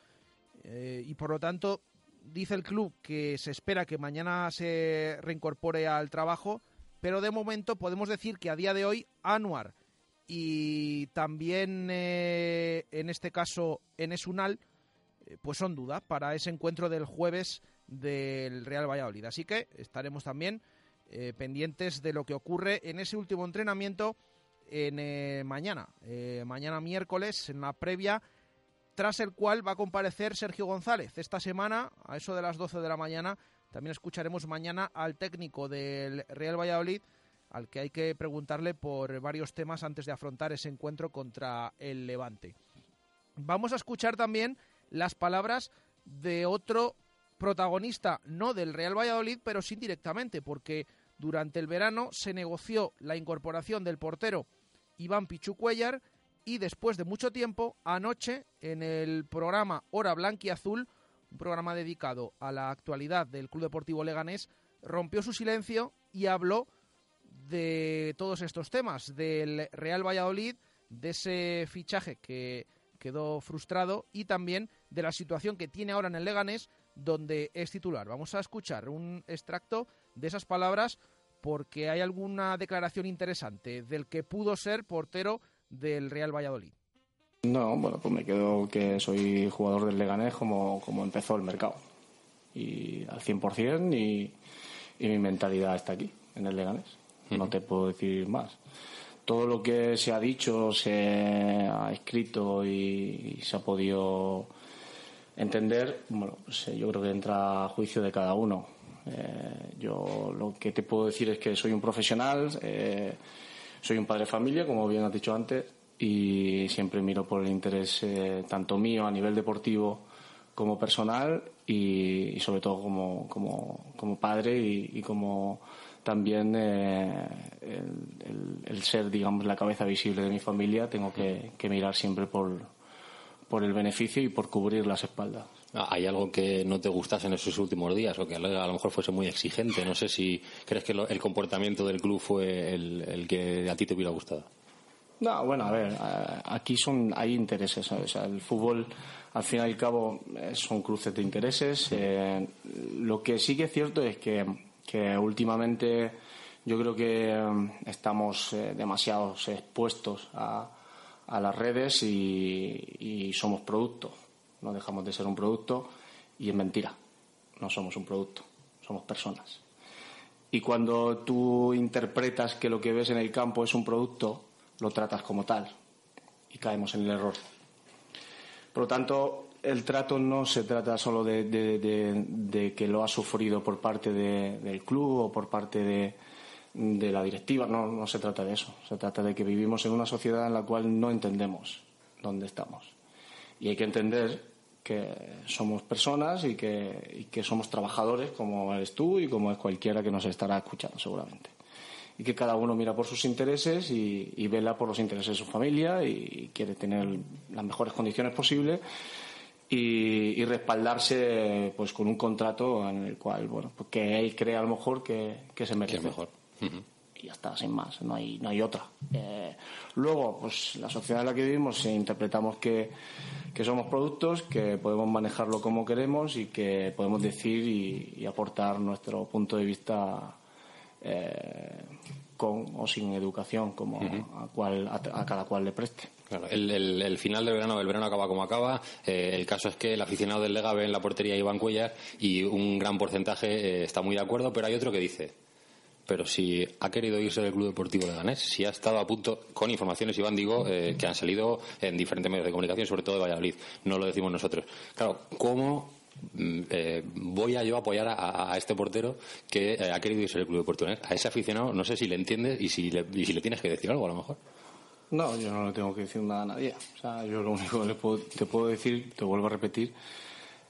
eh, y por lo tanto dice el club que se espera que mañana se reincorpore al trabajo, pero de momento podemos decir que a día de hoy Anuar y también en este caso Enesunal pues son dudas para ese encuentro del jueves del Real Valladolid. Así que estaremos también pendientes de lo que ocurre en ese último entrenamiento en eh, mañana, eh, mañana miércoles, en la previa, tras el cual va a comparecer Sergio González. Esta semana, a eso de las 12 de la mañana, también escucharemos mañana al técnico del Real Valladolid, al que hay que preguntarle por varios temas antes de afrontar ese encuentro contra el Levante. Vamos a escuchar también las palabras de otro protagonista, no del Real Valladolid, pero sí directamente, porque durante el verano se negoció la incorporación del portero Iván Pichucuellar y después de mucho tiempo, anoche, en el programa Hora Blanca y Azul, un programa dedicado a la actualidad del Club Deportivo Leganés, rompió su silencio y habló de todos estos temas, del Real Valladolid, de ese fichaje que quedó frustrado y también de la situación que tiene ahora en el Leganés, donde es titular. Vamos a escuchar un extracto de esas palabras porque hay alguna declaración interesante del que pudo ser portero del Real Valladolid. No, bueno, pues me quedo que soy jugador del Leganés como, como empezó el mercado. Y al 100% y, y mi mentalidad está aquí, en el Leganés. No te puedo decir más. Todo lo que se ha dicho, se ha escrito y, y se ha podido entender, bueno, pues yo creo que entra a juicio de cada uno eh, yo lo que te puedo decir es que soy un profesional, eh, soy un padre de familia, como bien has dicho antes, y siempre miro por el interés eh, tanto mío a nivel deportivo como personal y, sobre todo como, como, como padre y, como también eh, el ser, digamos, la cabeza visible de mi familia, tengo que, que mirar siempre por, por el beneficio y por cubrir las espaldas. Ah, ¿Hay algo que no te gustase en esos últimos días o que a lo mejor fuese muy exigente? No sé si crees que lo- el comportamiento del club fue el, el que a ti te hubiera gustado. No, bueno, a ver, aquí son hay intereses, ¿sabes? O sea, el fútbol, al fin y al cabo, eh, son cruces de intereses. Eh, lo que sí que es cierto es que, que últimamente yo creo que eh, estamos eh, demasiado expuestos a, a las redes y, y somos producto. No dejamos de ser un producto y es mentira. No somos un producto, somos personas. Y cuando tú interpretas que lo que ves en el campo es un producto, lo tratas como tal y caemos en el error. Por lo tanto, el trato no se trata solo de, que lo ha sufrido por parte de- del club o por parte de, de la directiva, no, no se trata de eso. Se trata de que vivimos en una sociedad en la cual no entendemos dónde estamos. Y hay que entender que somos personas y que, y que somos trabajadores como eres tú y como es cualquiera que nos estará escuchando seguramente. Y que cada uno mira por sus intereses y, y vela por los intereses de su familia y quiere tener las mejores condiciones posibles y, y respaldarse pues con un contrato en el cual bueno pues que él cree a lo mejor que, que se merece. Mejor. Y ya está sin más no hay no hay otra Eh, luego pues la sociedad en la que vivimos eh, interpretamos que que somos productos que podemos manejarlo como queremos y que podemos decir y, y aportar nuestro punto de vista eh, con o sin educación como a, cual, a, a cada cual le preste. Claro, el, el- el final del verano, el verano acaba como acaba. Eh, el caso es que el aficionado del Lega ve en la portería a Iván Cuellar y un gran porcentaje eh, está muy de acuerdo, pero hay otro que dice, pero si ha querido irse del Club Deportivo Leganés, si ha estado a punto, con informaciones, Iván, digo, eh, que han salido en diferentes medios de comunicación, sobre todo de Valladolid, no lo decimos nosotros. Claro, ¿cómo mm, eh, voy a yo apoyar a, este portero que eh, ha querido irse del Club Deportivo Leganés? A ese aficionado, no sé si le entiendes y si le, y si le tienes que decir algo, a lo mejor. No, yo no le tengo que decir nada a nadie. O sea, yo lo único que le puedo- te puedo decir, te vuelvo a repetir,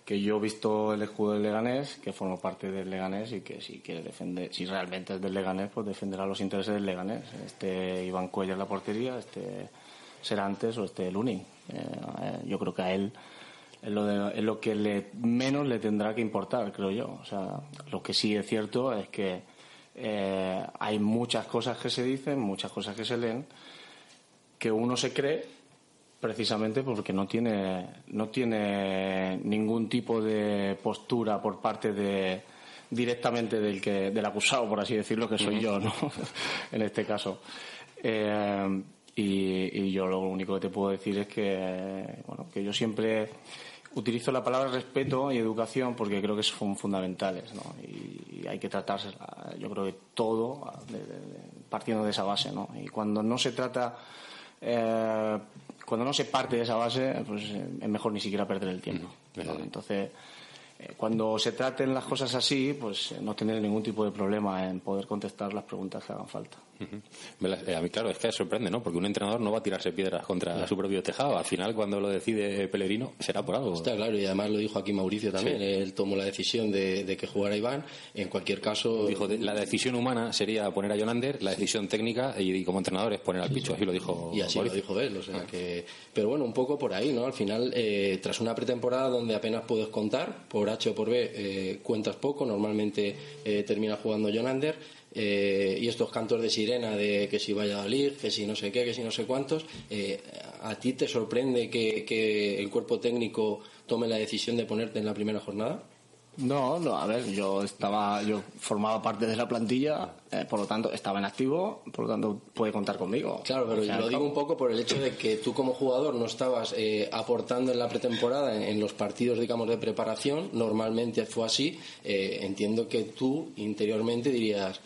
que yo he visto el escudo del Leganés, que formo parte del Leganés y que si quiere defender, si realmente es del Leganés, pues defenderá los intereses del Leganés. Este Iván Cuellar en la portería, este Serantes o este Lunin. Eh, eh, yo creo que a él es lo, de- es lo que le, menos le tendrá que importar, creo yo. O sea, lo que sí es cierto es que eh, hay muchas cosas que se dicen, muchas cosas que se leen, que uno se cree precisamente porque no tiene no tiene ningún tipo de postura por parte de directamente del que del acusado por así decirlo que soy yo no en este caso Eh, y, yo lo único que te puedo decir es que bueno que yo siempre utilizo la palabra respeto y educación porque creo que son fundamentales ¿no? y, hay que tratarse yo creo que todo partiendo de esa base ¿no? y cuando no se trata eh, cuando no se parte de esa base, pues eh, es mejor ni siquiera perder el tiempo. ¿no? Entonces, eh, cuando se traten las cosas así, pues eh, no tener ningún tipo de problema en poder contestar las preguntas que hagan falta. Eh, A mí, claro, es que sorprende, ¿no? Porque un entrenador no va a tirarse piedras contra su propio tejado. Al final, cuando lo decide Pellegrino, será por algo. Está claro, y además lo dijo aquí Mauricio también. Sí. Él tomó la decisión de, de que jugara Iván. En cualquier caso. Dijo, de- la decisión humana sería poner a Jonander, la decisión técnica y, y como entrenador es poner al picho. Así lo dijo Y así lo dijo él, o sea que... Pero bueno, un poco por ahí, ¿no? Al final, eh, tras una pretemporada donde apenas puedes contar, por H o por B eh, cuentas poco, normalmente eh, termina jugando Jonander, eh, y estos cantos de sirena de que si vaya a Lig, que si no sé qué, que si no sé cuántos, eh, ¿a ti te sorprende que el cuerpo técnico tome la decisión de ponerte en la primera jornada? No, no, a ver, yo estaba, yo formaba parte de la plantilla, eh, por lo tanto estaba en activo, por lo tanto puede contar conmigo. Claro, pero O sea, lo digo un poco por el hecho de que tú como jugador no estabas eh, aportando en la pretemporada, en, en los partidos, digamos, de preparación, normalmente fue así. Eh, entiendo que tú interiormente dirías,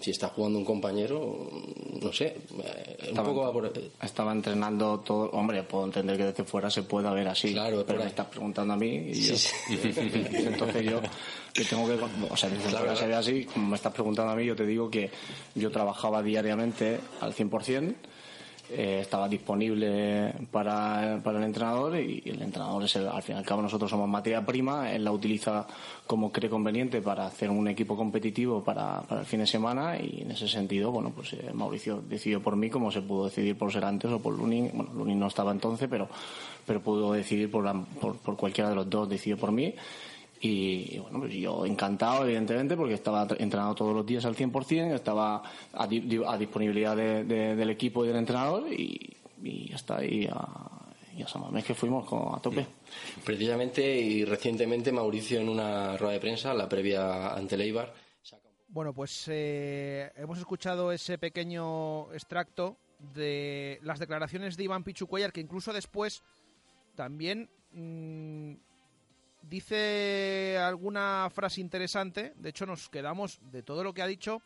si está jugando un compañero, mm, no sé, eh, un Estaba, poco va por... estaba entrenando todo. Hombre, puedo entender que desde fuera se pueda ver así. Claro, pero me estás preguntando a mí y yo. Entonces yo, yo tengo que. O sea, desde fuera se ve así. Como me estás preguntando a mí, yo te digo que yo trabajaba diariamente al 100%. Eh, estaba disponible para, para el entrenador y el entrenador es el, al fin y al cabo nosotros somos materia prima, él la utiliza como cree conveniente para hacer un equipo competitivo para, para el fin de semana y en ese sentido, bueno, pues eh, Mauricio decidió por mí como se pudo decidir por Serantes o por Lunin, bueno, Lunin no estaba entonces, pero, pero pudo decidir por, por, por cualquiera de los dos, decidió por mí. Y, y, bueno, pues yo encantado, evidentemente, porque estaba entrenado todos los días al 100%, estaba a, di- di- a disponibilidad de- de- del equipo y del entrenador y, y hasta ahí a, y a San Mamés que fuimos con- a tope. Precisamente y recientemente Mauricio en una rueda de prensa, la previa ante el Eibar, Bueno, pues eh, hemos escuchado ese pequeño extracto de las declaraciones de Iván Pichu Cuellar, que incluso después también mm, dice alguna frase interesante. De hecho, nos quedamos de todo lo que ha dicho.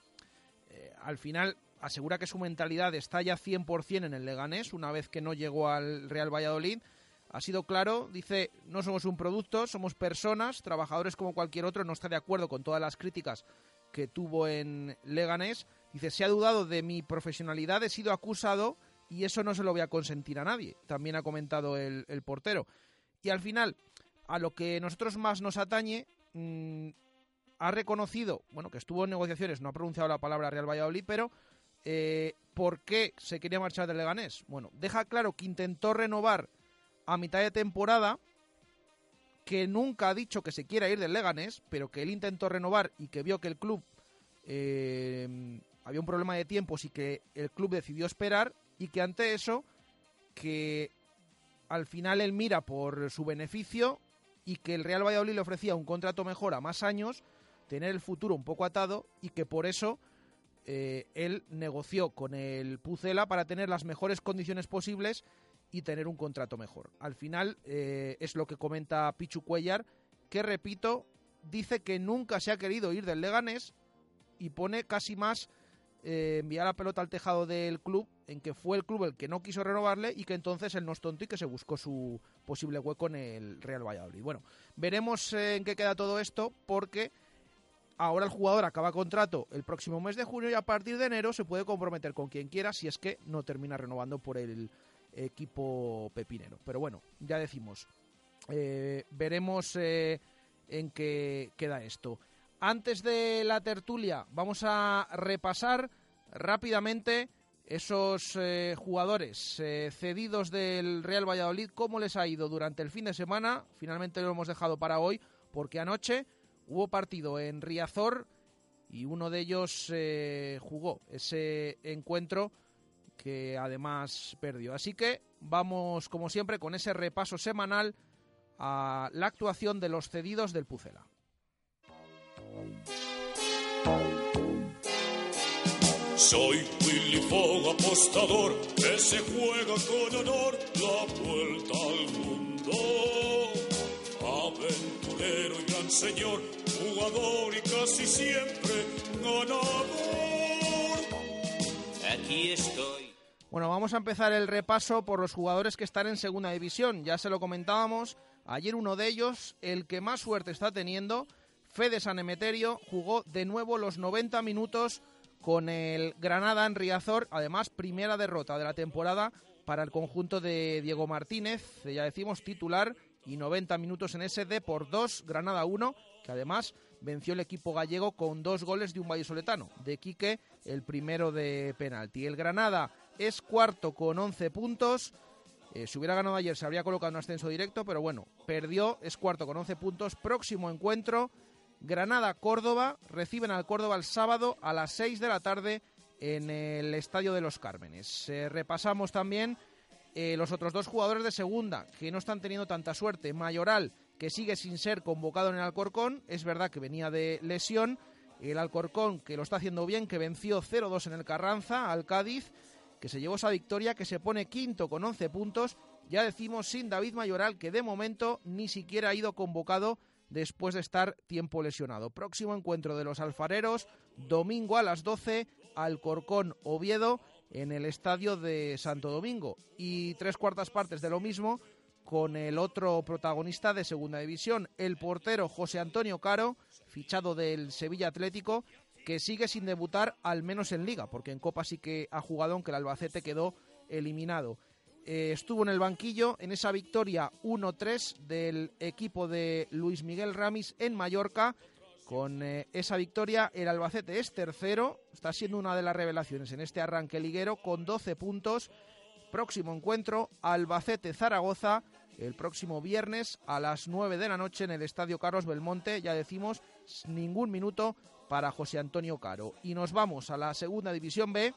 eh, al final asegura que su mentalidad está ya 100% en el Leganés, una vez que no llegó al Real Valladolid. Ha sido claro, dice, no somos un producto, somos personas, trabajadores como cualquier otro, no está de acuerdo con todas las críticas que tuvo en Leganés. Dice, se ha dudado de mi profesionalidad, he sido acusado y eso no se lo voy a consentir a nadie. También ha comentado el, el portero. Y al final, a lo que nosotros más nos atañe, mm, ha reconocido, bueno, que estuvo en negociaciones, no ha pronunciado la palabra Real Valladolid, pero eh, ¿por qué se quería marchar del Leganés? Bueno, deja claro que intentó renovar a mitad de temporada, que nunca ha dicho que se quiera ir del Leganés, pero que él intentó renovar y que vio que el club eh, había un problema de tiempos y que el club decidió esperar y que ante eso que al final él mira por su beneficio y que el Real Valladolid le ofrecía un contrato mejor a más años, tener el futuro un poco atado y que por eso eh, él negoció con el Pucela para tener las mejores condiciones posibles y tener un contrato mejor. Al final eh, es lo que comenta Pichu Cuellar, que repito, dice que nunca se ha querido ir del Leganés y pone casi más eh, enviar la pelota al tejado del club, en que fue el club el que no quiso renovarle y que entonces él no es tonto y que se buscó su posible hueco en el Real Valladolid. Bueno, veremos eh, en qué queda todo esto porque ahora el jugador acaba contrato el próximo mes de junio y a partir de enero se puede comprometer con quien quiera si es que no termina renovando por el equipo pepinero. Pero bueno, ya decimos, eh, veremos en qué queda esto. Antes de la tertulia, vamos a repasar rápidamente esos eh, jugadores eh, cedidos del Real Valladolid, cómo les ha ido durante el fin de semana. Finalmente lo hemos dejado para hoy, porque anoche hubo partido en Riazor y uno de ellos eh, jugó ese encuentro que además perdió. Así que vamos, como siempre, con ese repaso semanal a la actuación de los cedidos del Pucela. Soy Willy Fogg, apostador, que se juega con honor la vuelta al mundo. Aventurero y gran señor, jugador y casi siempre ganador. Aquí estoy. Bueno, vamos a empezar el repaso por los jugadores que están en segunda división. Ya se lo comentábamos. Ayer uno de ellos, el que más suerte está teniendo, Fede San Emeterio, jugó de nuevo los 90 minutos con el Granada en Riazor. Además, primera derrota de la temporada para el conjunto de Diego Martínez, ya decimos titular, y 90 minutos en ese D por 2, Granada 1, que además venció el equipo gallego con dos goles de un vallisoletano, de Quique, el primero de penalti. El Granada es cuarto con 11 puntos. Eh, si hubiera ganado ayer se habría colocado en ascenso directo, pero bueno, perdió, es cuarto con 11 puntos. Próximo encuentro, Granada-Córdoba, reciben al Córdoba el sábado a las 6 de la tarde en el Estadio de los Cármenes. Eh, repasamos también eh, los otros dos jugadores de segunda, que no están teniendo tanta suerte. Mayoral, que sigue sin ser convocado en el Alcorcón, es verdad que venía de lesión. El Alcorcón, que lo está haciendo bien, que venció 0-2 en el Carranza al Cádiz, que se llevó esa victoria, que se pone quinto con 11 puntos. Ya decimos sin David Mayoral, que de momento ni siquiera ha ido convocado después de estar tiempo lesionado. Próximo encuentro de los alfareros, domingo a las 12, Alcorcón Oviedo, en el estadio de Santo Domingo. Y tres cuartas partes de lo mismo con el otro protagonista de Segunda División, el portero José Antonio Caro, fichado del Sevilla Atlético, que sigue sin debutar al menos en Liga, porque en Copa sí que ha jugado, aunque el Albacete quedó eliminado. Eh, estuvo en el banquillo en esa victoria 1-3 del equipo de Luis Miguel Ramis en Mallorca. Con eh, esa victoria, el Albacete es tercero, está siendo una de las revelaciones en este arranque liguero con 12 puntos. Próximo encuentro, Albacete-Zaragoza, el próximo viernes a las 9 de la noche en el Estadio Carlos Belmonte. Ya decimos, ningún minuto para José Antonio Caro. Y nos vamos a la segunda división B.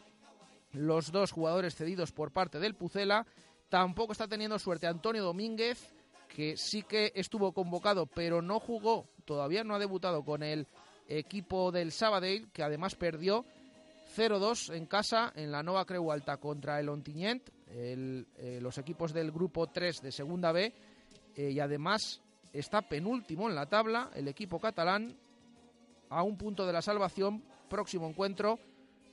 Los dos jugadores cedidos por parte del Pucela. Tampoco está teniendo suerte Antonio Domínguez, que sí que estuvo convocado, pero no jugó, todavía no ha debutado con el equipo del Sabadell, que además perdió 0-2 en casa en la Nova Creu Alta contra el Ontinyent, eh, los equipos del grupo 3 de Segunda B, eh, y además está penúltimo en la tabla el equipo catalán a un punto de la salvación. Próximo encuentro.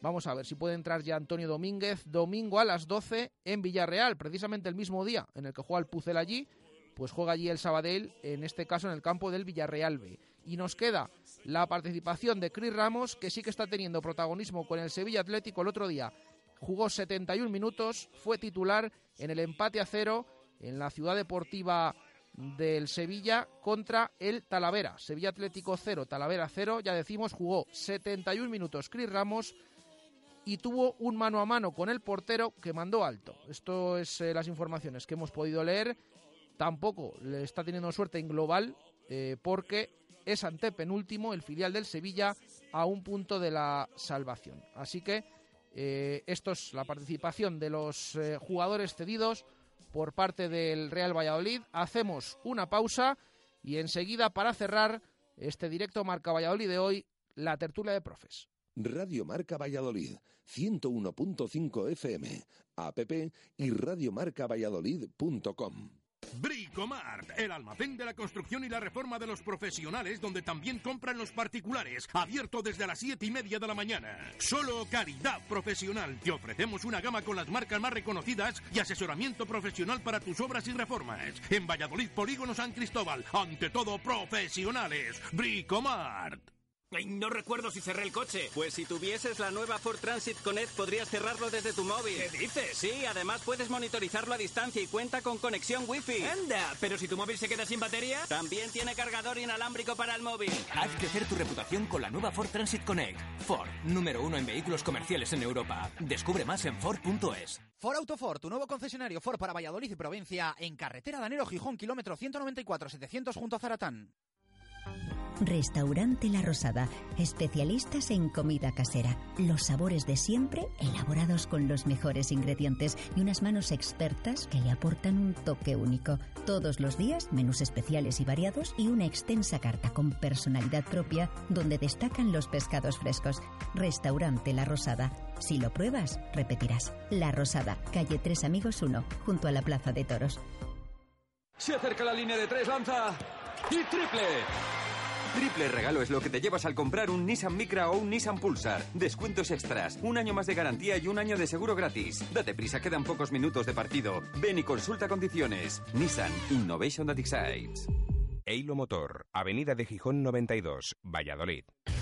Vamos a ver si puede entrar ya Antonio Domínguez. Domingo a las 12 en Villarreal, precisamente el mismo día en el que juega el Pucel allí. Pues juega allí el Sabadell, en este caso en el campo del Villarreal B. Y nos queda la participación de Cris Ramos, que sí que está teniendo protagonismo con el Sevilla Atlético el otro día. Jugó 71 minutos, fue titular en el empate a cero en la ciudad deportiva del Sevilla contra el Talavera. Sevilla Atlético 0, Talavera 0, ya decimos, jugó 71 minutos Cris Ramos y tuvo un mano a mano con el portero que mandó alto. Esto es eh, las informaciones que hemos podido leer. Tampoco le está teniendo suerte en global eh, porque es antepenúltimo el filial del Sevilla a un punto de la salvación. Así que eh, esto es la participación de los jugadores cedidos por parte del Real Valladolid. Hacemos una pausa y enseguida para cerrar este directo Marca Valladolid de hoy, la tertulia de profes. Radio Marca Valladolid, 101.5 FM, app y radiomarcavalladolid.com. Bricomart, el almacén de la construcción y la reforma de los profesionales, donde también compran los particulares, abierto desde las 7 y media de la mañana. Solo calidad profesional. Te ofrecemos una gama con las marcas más reconocidas y asesoramiento profesional para tus obras y reformas. En Valladolid, Polígono San Cristóbal, ante todo profesionales. Bricomart. Ay, no recuerdo si cerré el coche. Pues si tuvieses la nueva Ford Transit Connect podrías cerrarlo desde tu móvil. ¿Qué dices? Sí, además puedes monitorizarlo a distancia y cuenta con conexión Wi-Fi. Anda, pero si tu móvil se queda sin batería. También tiene cargador inalámbrico para el móvil. Haz crecer tu reputación con la nueva Ford Transit Connect. Ford, número uno en vehículos comerciales en Europa. Descubre más en Ford.es. Ford Autoford, tu nuevo concesionario Ford para Valladolid y provincia, en carretera Danero Gijón, kilómetro 194-700 junto a Zaratán. Restaurante La Rosada, especialistas en comida casera. Los sabores de siempre, elaborados con los mejores ingredientes y unas manos expertas que le aportan un toque único. Todos los días, menús especiales y variados y una extensa carta con personalidad propia donde destacan los pescados frescos. Restaurante La Rosada. Si lo pruebas, repetirás. La Rosada, calle Tres Amigos 1, junto a la Plaza de Toros. Se acerca la línea de tres, lanza y triple. Triple regalo es lo que te llevas al comprar un Nissan Micra o un Nissan Pulsar. Descuentos extras, un año más de garantía y un año de seguro gratis. Date prisa, quedan pocos minutos de partido. Ven y consulta condiciones. Nissan Innovation that excites. Eilo Motor, Avenida de Gijón 92, Valladolid.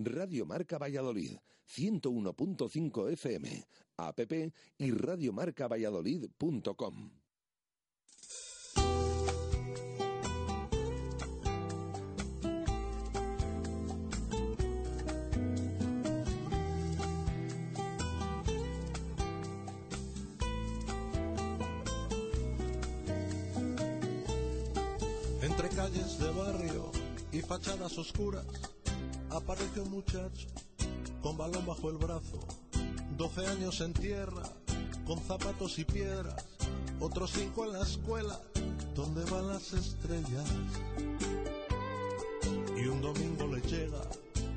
Radio Marca Valladolid, 101.5 FM, app y radiomarcavalladolid.com. Entre calles de barrio y fachadas oscuras aparece un muchacho con balón bajo el brazo, 12 años en tierra, con zapatos y piedras, otros cinco en la escuela, donde van las estrellas. Y un domingo le llega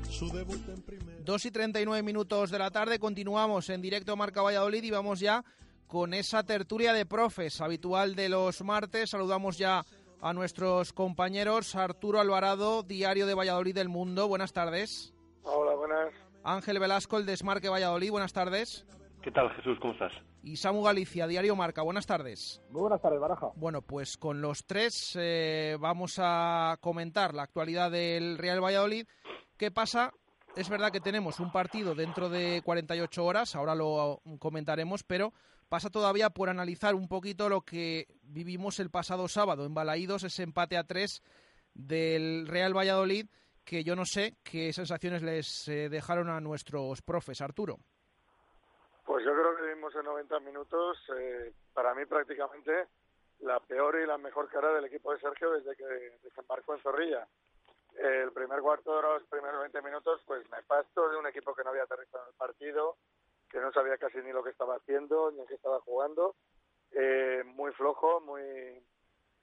su debut en primera. 2 y 39 minutos de la tarde, continuamos en directo Marca Valladolid y vamos ya con esa tertulia de profes habitual de los martes. Saludamos ya a nuestros compañeros Arturo Alvarado, Diario de Valladolid del Mundo. Buenas tardes. Hola, buenas. Ángel Velasco, el Desmarque Valladolid. Buenas tardes. ¿Qué tal, Jesús? ¿Cómo estás? Y Samu Galicia, Diario Marca. Buenas tardes. Muy buenas tardes, Baraja. Bueno, pues con los tres eh, vamos a comentar la actualidad del Real Valladolid. ¿Qué pasa? Es verdad que tenemos un partido dentro de 48 horas, ahora lo comentaremos, pero pasa todavía por analizar un poquito lo que vivimos el pasado sábado en Balaídos, ese empate a tres del Real Valladolid, que yo no sé qué sensaciones les eh, dejaron a nuestros profes, Arturo. Pues yo creo que vimos en 90 minutos, eh, para mí prácticamente, la peor y la mejor cara del equipo de Sergio desde que desembarcó en Zorrilla. El primer cuarto de los primeros 20 minutos, pues nefasto de un equipo que no había aterrizado en el partido, que no sabía casi ni lo que estaba haciendo, ni en qué estaba jugando. Eh, muy flojo, muy,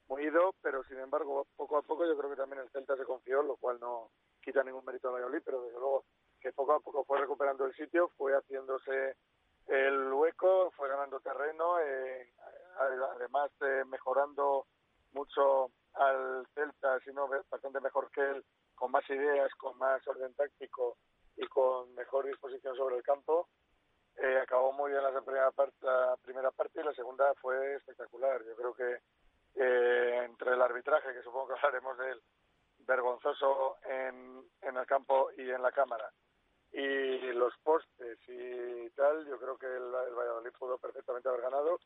muy ido, pero sin embargo, poco a poco yo creo que también el Celta se confió, lo cual no quita ningún mérito a Valladolid, pero desde luego que poco a poco fue recuperando el sitio, fue haciéndose el hueco, fue ganando terreno, eh, además eh, mejorando mucho al Celta, sino bastante mejor que él, con más ideas, con más orden táctico y con mejor disposición sobre el campo. Eh, acabó muy bien la primera, parte, la primera parte y la segunda fue espectacular. Yo creo que eh, entre el arbitraje, que supongo que hablaremos de él, vergonzoso en, el campo y en la cámara, y los postes y tal, yo creo que el, el Valladolid pudo perfectamente haber ganado.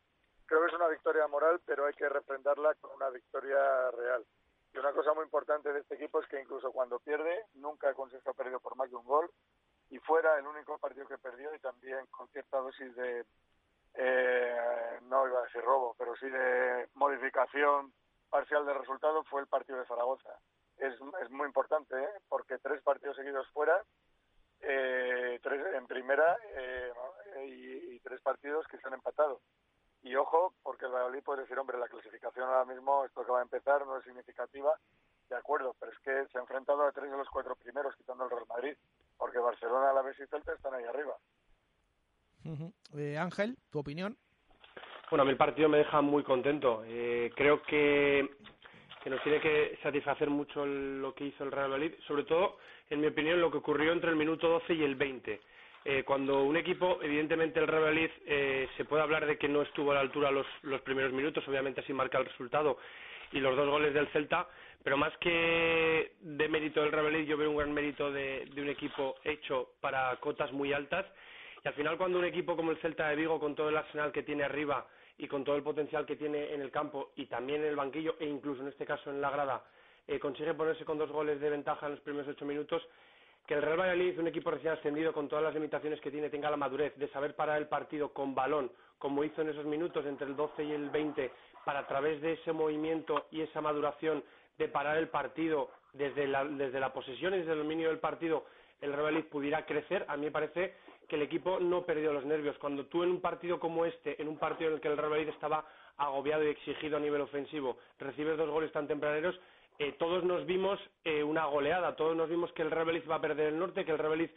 Creo que es una victoria moral, pero hay que refrendarla con una victoria real. Y una cosa muy importante de este equipo es que incluso cuando pierde, nunca el Consejo ha perdido por más de un gol. Fuera el único partido que perdió y también con cierta dosis de, eh, no iba a decir robo, pero sí de modificación parcial del resultado fue el partido de Zaragoza. Es, es muy importante, ¿eh? porque tres partidos seguidos fuera eh, tres en primera eh, y, y, tres partidos que se han empatado. Y ojo, porque el Valladolid puede decir, hombre, la clasificación ahora mismo, esto que va a empezar, no es significativa, de acuerdo, pero es que se ha enfrentado a tres de los cuatro primeros, quitando el Real Madrid, porque Barcelona, y Celta están ahí arriba. Uh -huh. eh, Ángel, ¿tu opinión? Bueno, a mí el partido me deja muy contento. Eh, creo que, que nos tiene que satisfacer mucho el, lo que hizo el Real Madrid, sobre todo, en mi opinión, lo que ocurrió entre el minuto 12 y el 20. Eh, cuando un equipo, evidentemente el Real Madrid, eh, se puede hablar de que no estuvo a la altura los, los primeros minutos, obviamente así marca el resultado, y los dos goles del Celta, pero más que de mérito del Real yo veo un gran mérito de, de un equipo hecho para cotas muy altas, y al final cuando un equipo como el Celta de Vigo, con todo el arsenal que tiene arriba y con todo el potencial que tiene en el campo y también en el banquillo e incluso en este caso en la grada, eh, consigue ponerse con dos goles de ventaja en los primeros ocho minutos, que el Real Valladolid, un equipo recién ascendido con todas las limitaciones que tiene, tenga la madurez de saber parar el partido con balón, como hizo en esos minutos entre el 12 y el 20, para a través de ese movimiento y esa maduración de parar el partido desde la, desde la posesión y desde el dominio del partido, el Real pudiera crecer, a mí me parece que el equipo no perdió los nervios. Cuando tú en un partido como este, en un partido en el que el Real estaba agobiado y exigido a nivel ofensivo, recibes dos goles tan tempraneros, eh, todos nos vimos eh, una goleada, todos nos vimos que el Real Madrid iba a perder el norte, que el Real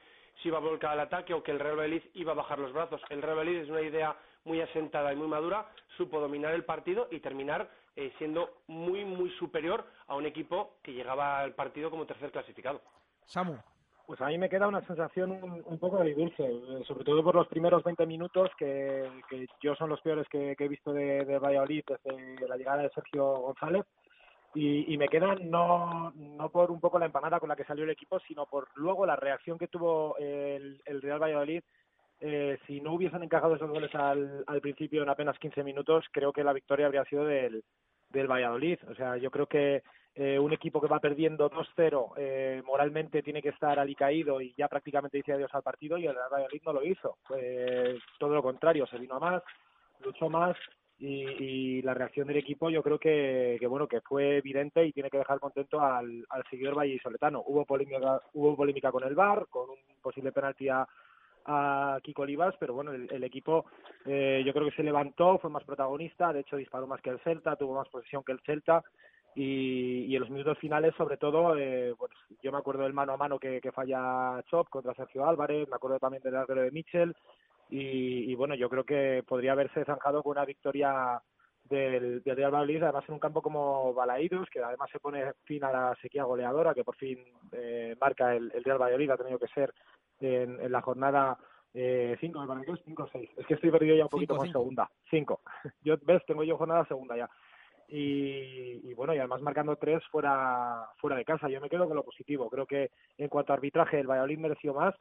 se iba a volcar al ataque o que el Real iba a bajar los brazos. El Real es una idea muy asentada y muy madura, supo dominar el partido y terminar eh, siendo muy, muy superior a un equipo que llegaba al partido como tercer clasificado. Samu. Pues a mí me queda una sensación un, un poco agridulce, eh, sobre todo por los primeros 20 minutos, que, que yo son los peores que, que he visto de, de, Valladolid desde la llegada de Sergio González. Y, y, me quedan no, no por un poco la empanada con la que salió el equipo, sino por luego la reacción que tuvo el, el Real Valladolid. Eh, si no hubiesen encajado esos goles al, al principio en apenas 15 minutos, creo que la victoria habría sido del, del Valladolid. O sea, yo creo que eh, un equipo que va perdiendo 2-0 eh, moralmente tiene que estar alicaído y ya prácticamente dice adiós al partido y el Valladolid no lo hizo. Todo lo contrario, se vino a más, luchó más y, la reacción del equipo yo creo que, que, bueno que fue evidente y tiene que dejar contento al, al seguidor vallisoletano. Hubo polémica, hubo polémica con el VAR, con un posible penalti a, a Kiko Olivas, pero bueno, el, equipo eh, yo creo que se levantó, fue más protagonista, de hecho disparó más que el Celta, tuvo más posesión que el Celta y, en los minutos finales sobre todo, eh, pues, yo me acuerdo del mano a mano que, que falla Chop contra Sergio Álvarez, me acuerdo también del arquero de Mitchell y, bueno, yo creo que podría haberse zanjado con una victoria del, del Real Madrid, además en un campo como Balaídos, que además se pone fin a la sequía goleadora que por fin eh, marca el, el Real Valladolid, ha tenido que ser en, en la jornada 5, eh, me parece que 5 o 6. Es que estoy perdido ya un poquito con segunda. 5. Yo, ¿ves? Tengo yo jornada segunda ya. Y, y, bueno, y además marcando tres fuera, fuera de casa. Yo me quedo con lo positivo. Creo que en cuanto a arbitraje, el Valladolid mereció más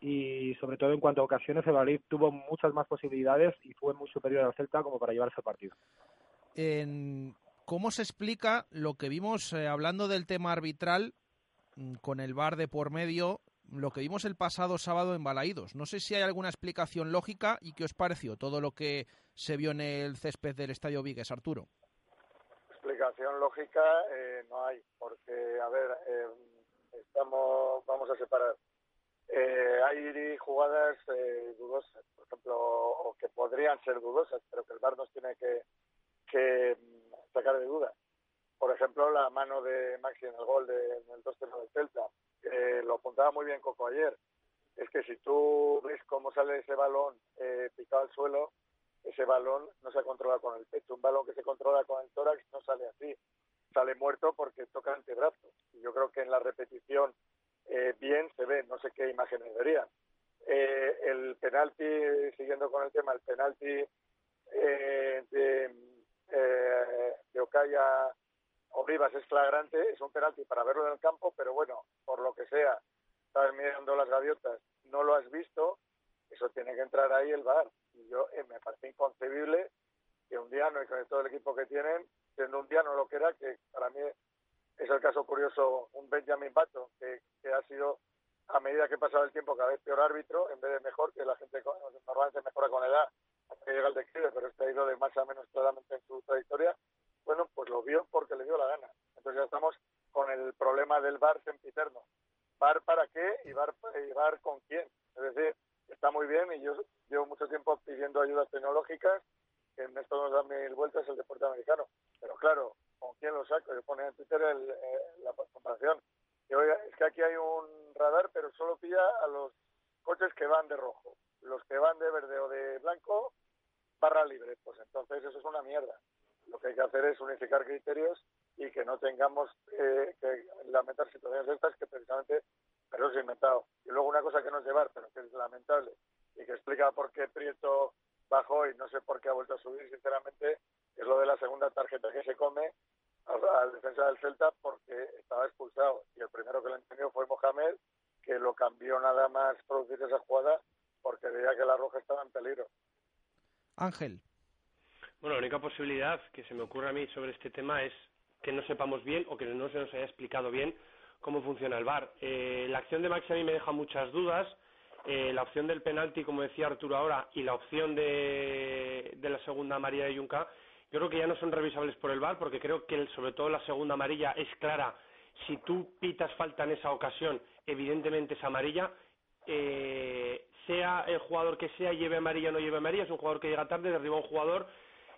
y sobre todo en cuanto a ocasiones, el Valladolid tuvo muchas más posibilidades y fue muy superior al Celta como para llevarse el partido. En... ¿Cómo se explica lo que vimos eh, hablando del tema arbitral mm, con el VAR de por medio lo que vimos el pasado sábado en Balaídos. No sé si hay alguna explicación lógica y qué os pareció todo lo que se vio en el césped del Estadio Vigues, Arturo. Explicación lógica eh, no hay, porque, a ver, eh, estamos, vamos a separar. Eh, hay jugadas dudosas, por ejemplo, o que podrían ser dudosas, pero que el VAR nos tiene que, que mm, sacar de duda. Por ejemplo, la mano de Maxi en el gol de, en el 2-0 del Celta eh, lo apuntaba muy bien Coco ayer, es que si tú ves cómo sale ese balón eh, picado al suelo, ese balón no se controla con el pecho. Un balón que se controla con el tórax no sale así. Sale muerto porque toca el antebrazo. Y yo creo que en la repetición eh, bien se ve, no sé qué imágenes verían. Eh, el penalti, siguiendo con el tema, el penalti eh, de, eh, de Ocaya Olivas es flagrante, es un penalti para verlo en el campo, pero bueno, por lo que sea, estás mirando las gaviotas, no lo has visto, eso tiene que entrar ahí el VAR. Y yo eh, me parece inconcebible que un día, no y con todo el equipo que tienen, siendo un día no lo que era, que para mí es el caso curioso, un Benjamin Bato, que, que ha sido a medida que pasaba el tiempo cada vez peor árbitro, en vez de mejor, que la gente normalmente mejora con edad hasta que llega el declive, pero este ha ido de más a menos claramente en su trayectoria, bueno, pues lo vio porque le dio la gana. Entonces ya estamos con el problema del bar sempiterno. ¿Bar para qué y bar, y bar con quién? Es decir, está muy bien y yo llevo mucho tiempo pidiendo ayudas tecnológicas, que en esto nos da mil vueltas el deporte americano. Pero claro, ¿con quién lo saco? Yo pone en Twitter el, eh, la comparación. Que, oiga, es que aquí hay un radar, pero solo pilla a los coches que van de rojo. Los que van de verde o de blanco, barra libre. Pues entonces eso es una mierda lo que hay que hacer es unificar criterios y que no tengamos eh, que lamentar situaciones estas que precisamente pero es inventado. Y luego una cosa que no es llevar, pero que es lamentable y que explica por qué Prieto bajó y no sé por qué ha vuelto a subir, sinceramente, es lo de la segunda tarjeta que se come al, defensa del Celta porque estaba expulsado. Y el primero que lo entendió fue Mohamed, que lo cambió nada más producir esa jugada porque veía que la roja estaba en peligro. Ángel. Bueno, la única posibilidad que se me ocurre a mí sobre este tema es que no sepamos bien o que no se nos haya explicado bien cómo funciona el VAR. Eh, la acción de Maxi a mí me deja muchas dudas. Eh, la opción del penalti, como decía Arturo ahora, y la opción de, de la segunda amarilla de Junca, yo creo que ya no son revisables por el VAR, porque creo que sobre todo la segunda amarilla es clara. Si tú pitas falta en esa ocasión, evidentemente es amarilla. Eh, sea el jugador que sea, lleve amarilla o no lleve amarilla, es un jugador que llega tarde, derriba un jugador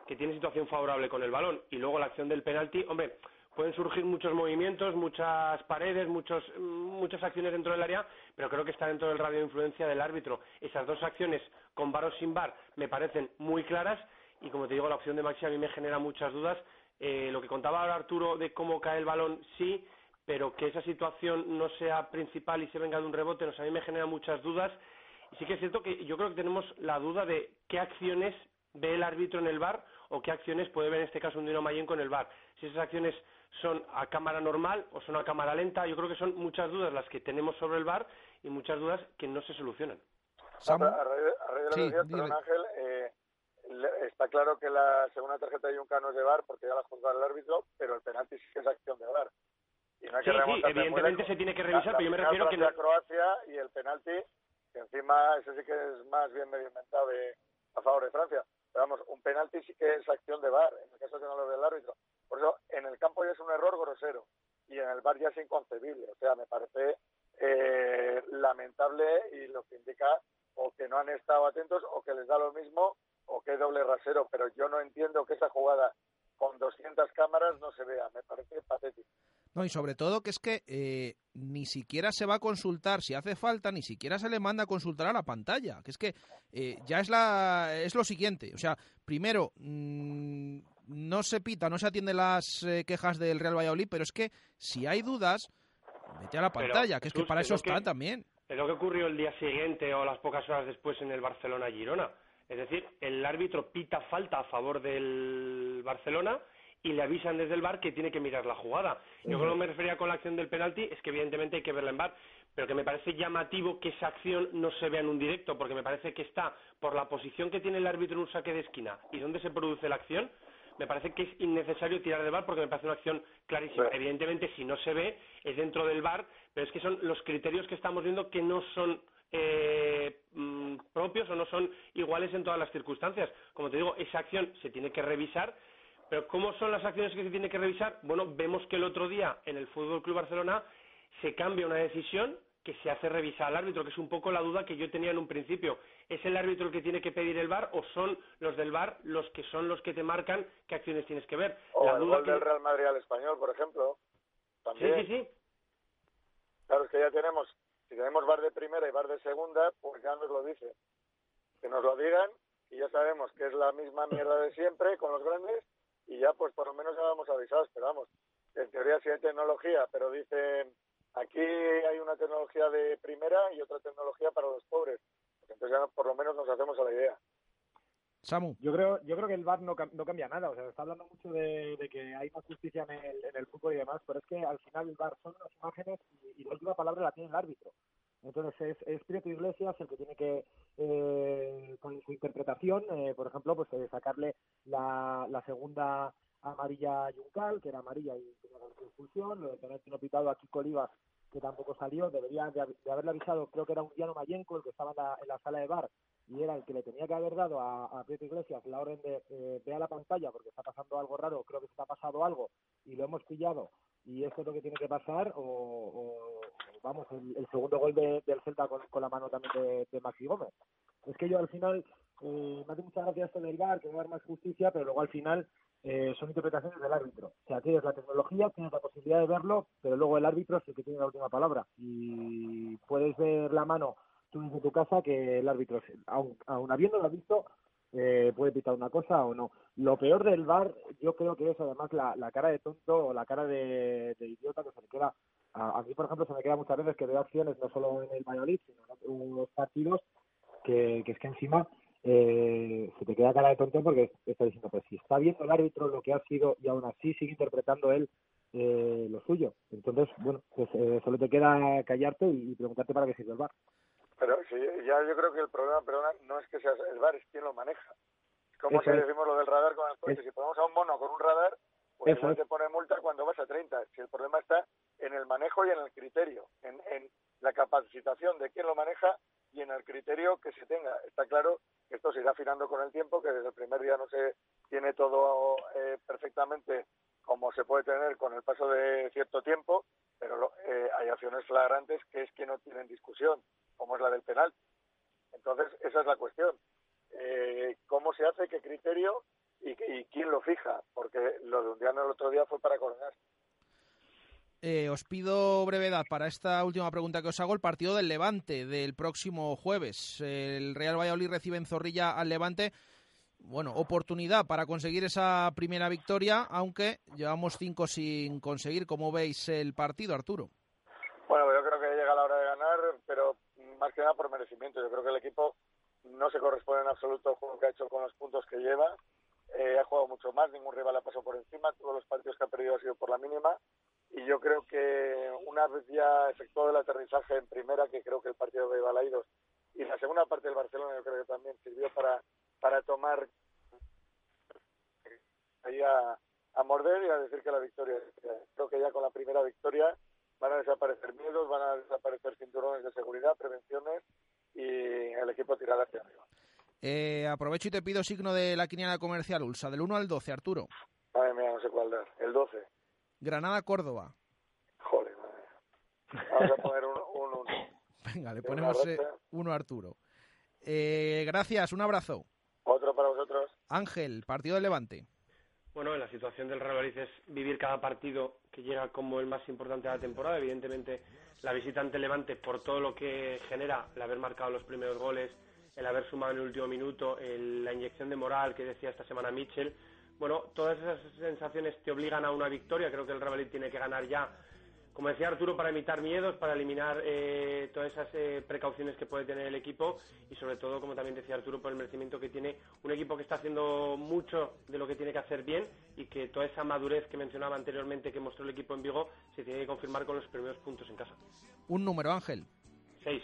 que tiene situación favorable con el balón y luego la acción del penalti, hombre, pueden surgir muchos movimientos, muchas paredes, muchos, muchas acciones dentro del área, pero creo que está dentro del radio de influencia del árbitro. Esas dos acciones, con bar o sin bar, me parecen muy claras y, como te digo, la opción de Maxi a mí me genera muchas dudas. Eh, lo que contaba ahora Arturo de cómo cae el balón, sí, pero que esa situación no sea principal y se venga de un rebote, a mí me genera muchas dudas. Sí que es cierto que yo creo que tenemos la duda de qué acciones ve el árbitro en el bar o qué acciones puede ver en este caso un Dino Mayen con el bar. Si esas acciones son a cámara normal o son a cámara lenta, yo creo que son muchas dudas las que tenemos sobre el bar y muchas dudas que no se solucionan. A, raíz, de lo que Ángel, eh, está claro que la segunda tarjeta de Junca no es de bar porque ya la juzga el árbitro, pero el penalti sí que es acción de bar. Y no hay sí, sí, evidentemente se tiene que revisar, pero yo me refiero que... No... Croacia y el penalti, que encima ese sí que es más bien medio inventado de, a favor de Francia. Vamos, un penalti sí que es acción de VAR, en el caso que no lo ve el árbitro. Por eso, en el campo ya es un error grosero y en el VAR ya es inconcebible. O sea, me parece eh, lamentable y lo que indica o que no han estado atentos o que les da lo mismo o que es doble rasero. Pero yo no entiendo que esa jugada con 200 cámaras no se vea. Me parece patético. No, y sobre todo que es que eh, ni siquiera se va a consultar si hace falta, ni siquiera se le manda a consultar a la pantalla. Que es que eh, ya es, la, es lo siguiente. O sea, primero, mm, no se pita, no se atiende las eh, quejas del Real Valladolid, pero es que si hay dudas, vete a la pantalla, que es que para eso está también. Es lo que ocurrió el día siguiente o las pocas horas después en el Barcelona-Girona. Es decir, el árbitro pita falta a favor del Barcelona y le avisan desde el bar que tiene que mirar la jugada. Yo creo que me refería con la acción del penalti es que evidentemente hay que verla en bar, pero que me parece llamativo que esa acción no se vea en un directo, porque me parece que está por la posición que tiene el árbitro en un saque de esquina y dónde se produce la acción, me parece que es innecesario tirar de bar porque me parece una acción clarísima. Evidentemente, si no se ve, es dentro del bar, pero es que son los criterios que estamos viendo que no son eh, mm, propios o no son iguales en todas las circunstancias. Como te digo, esa acción se tiene que revisar, pero ¿cómo son las acciones que se tiene que revisar? Bueno, vemos que el otro día en el Fútbol Club Barcelona se cambia una decisión que se hace revisar al árbitro, que es un poco la duda que yo tenía en un principio. ¿Es el árbitro el que tiene que pedir el VAR o son los del VAR los que son los que te marcan qué acciones tienes que ver? O la el duda gol que- del Real Madrid al Español, por ejemplo. También. Sí, sí, sí. Claro, es que ya tenemos, si tenemos bar de primera y bar de segunda, pues ya nos lo dice. Que nos lo digan y ya sabemos que es la misma mierda de siempre con los grandes y ya pues por lo menos ya vamos avisados, pero vamos, en teoría sí hay tecnología, pero dicen aquí hay una tecnología de primera y otra tecnología para los pobres. Pues entonces ya por lo menos nos hacemos a la idea. Samu. Yo creo, yo creo que el VAR no, cam- no cambia nada. O sea, se está hablando mucho de, de que hay más justicia en el, en el fútbol y demás, pero es que al final el VAR son unas imágenes y, y la última palabra la tiene el árbitro. Entonces es, es Prieto Iglesias el que tiene que, eh, con su interpretación, eh, por ejemplo, pues eh, sacarle la, la segunda amarilla a Juncal, que era amarilla y tenía que expulsión, lo de penalti no pitado a Kiko Olivas, que tampoco salió, debería de, de haberle avisado, creo que era un Diano Mayenco el que estaba en la, en la sala de bar y era el que le tenía que haber dado a, a Prieto Iglesias la orden de eh, vea la pantalla porque está pasando algo raro, creo que se está pasado algo y lo hemos pillado y esto es lo que tiene que pasar o- o, vamos, el, el segundo gol de- del Celta con, con la mano también de, de Maxi Gómez. Es que yo al final eh, me hace mucha gracia esto del VAR, que va a dar más justicia, pero luego al final eh, son interpretaciones del árbitro. O sea, tienes la tecnología, tienes la posibilidad de verlo, pero luego el árbitro es el que tiene la última palabra. Y puedes ver la mano tú desde tu casa que el árbitro, aun, aun habiéndolo visto, eh, puede pitar una cosa o no. Lo peor del VAR, yo creo que es además la, la cara de tonto o la cara de, de idiota que se le queda. A, mí, por ejemplo, se me queda muchas veces que veo acciones no solo en el Valladolid, sino en otros partidos, que, que es que encima eh, se te queda cara de tonto porque está diciendo, pues si está viendo el árbitro lo que ha sido y aún así sigue interpretando él eh, lo suyo. Entonces, bueno, pues eh, solo te queda callarte y, preguntarte para qué sirve el VAR. Pero sí, ya yo creo que el problema, perdona, no es que sea el VAR, es quien lo maneja. Es como si decimos lo del radar con el coche. Si ponemos a un mono con un radar, pues Eso igual te pone multa cuando vas a 30. Si el problema está en el manejo y en el criterio, en, en la capacitación de quien lo maneja y en el criterio que se tenga. Está claro que esto se irá afinando con el tiempo, que desde el primer día no se tiene todo eh, perfectamente como se puede tener con el paso de cierto tiempo, pero eh, hay acciones flagrantes que es que no tienen discusión, como es la del penal. Entonces, esa es la cuestión. Eh, ¿Cómo se hace? ¿Qué criterio? Y, y quién lo fija? Porque lo de Undiano el otro día fue para coordinar. Eh, os pido brevedad para esta última pregunta que os hago. El partido del Levante del próximo jueves. El Real Valladolid recibe en Zorrilla al Levante. Bueno, oportunidad para conseguir esa primera victoria, aunque llevamos cinco sin conseguir. ¿Cómo veis el partido, Arturo? Bueno, yo creo que llega la hora de ganar, pero más que nada por merecimiento. Yo creo que el equipo no se corresponde en absoluto al juego que ha hecho con los puntos que lleva. Eh, ha jugado mucho más, ningún rival ha pasado por encima. Todos los partidos que ha perdido ha sido por la mínima. Y yo creo que una vez ya efectuado el aterrizaje en primera, que creo que el partido de Balaidos y la segunda parte del Barcelona, yo creo que también sirvió para, para tomar ahí a, morder y a decir que la victoria. Creo que ya con la primera victoria van a desaparecer miedos, van a desaparecer cinturones de seguridad, prevenciones y el equipo tirará hacia arriba. Eh, aprovecho y te pido signo de la quiniela comercial Ulsa, del 1 al 12, Arturo. Madre mía, no sé cuál dar. El 12. Granada-Córdoba. Joder, madre. Vamos a poner un 1. Venga, le ponemos eh, racha. uno a Arturo. Eh, gracias, un abrazo. Otro para vosotros. Ángel, partido de Levante. Bueno, la situación del Real Madrid es vivir cada partido que llega como el más importante de la temporada. Evidentemente, la visita ante Levante, por todo lo que genera el haber marcado los primeros goles, el haber sumado en el último minuto, el- la inyección de moral que decía esta semana Mitchell. Bueno, todas esas sensaciones te obligan a una victoria. Creo que el Real Madrid tiene que ganar ya, como decía Arturo, para evitar miedos, para eliminar eh, todas esas eh, precauciones que puede tener el equipo y sobre todo, como también decía Arturo, por el merecimiento que tiene un equipo que está haciendo mucho de lo que tiene que hacer bien y que toda esa madurez que mencionaba anteriormente que mostró el equipo en Vigo se tiene que confirmar con los primeros puntos en casa. Un número, Ángel. Seis.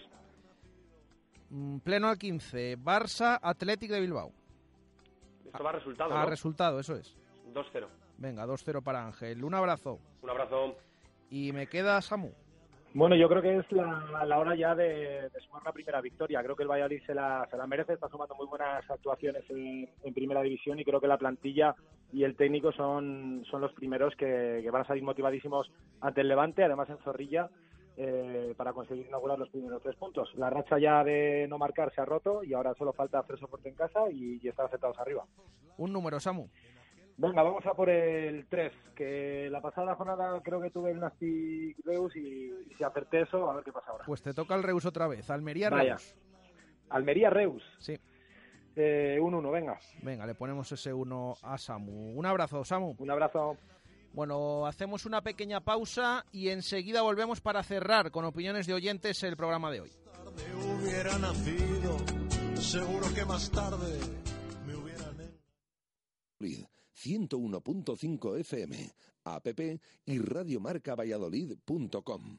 Mm, Pleno al 15. Barça, Athletic de Bilbao. Esto va a resultado, A ¿no? resultado, eso es. 2-0. Venga, 2-0 para Ángel. Un abrazo. Un abrazo. Y me queda Samu. Bueno, yo creo que es la, la hora ya de, de sumar la primera victoria. Creo que el Valladolid se la, se la merece, está sumando muy buenas actuaciones en, en primera división y creo que la plantilla y el técnico son, son los primeros que, que van a salir motivadísimos ante el Levante, además en Zorrilla, eh, para conseguir inaugurar los primeros tres puntos. La racha ya de no marcar se ha roto y ahora solo falta hacer soporte en casa y, y estar aceptados arriba. Un número, Samu. Venga, vamos a por el 3, que la pasada jornada creo que tuve el Nasty Reus y, y si acerté eso, a ver qué pasa ahora. Pues te toca el Reus otra vez. Almería Vaya. Reus. Almería Reus. Sí. Eh, un 1, venga. Venga, le ponemos ese 1 a Samu. Un abrazo, Samu. Un abrazo. Bueno, hacemos una pequeña pausa y enseguida volvemos para cerrar con opiniones de oyentes el programa de hoy. hubiera nacido, seguro que más tarde me hubieran... 101.5 FM, app y radiomarcavalladolid.com.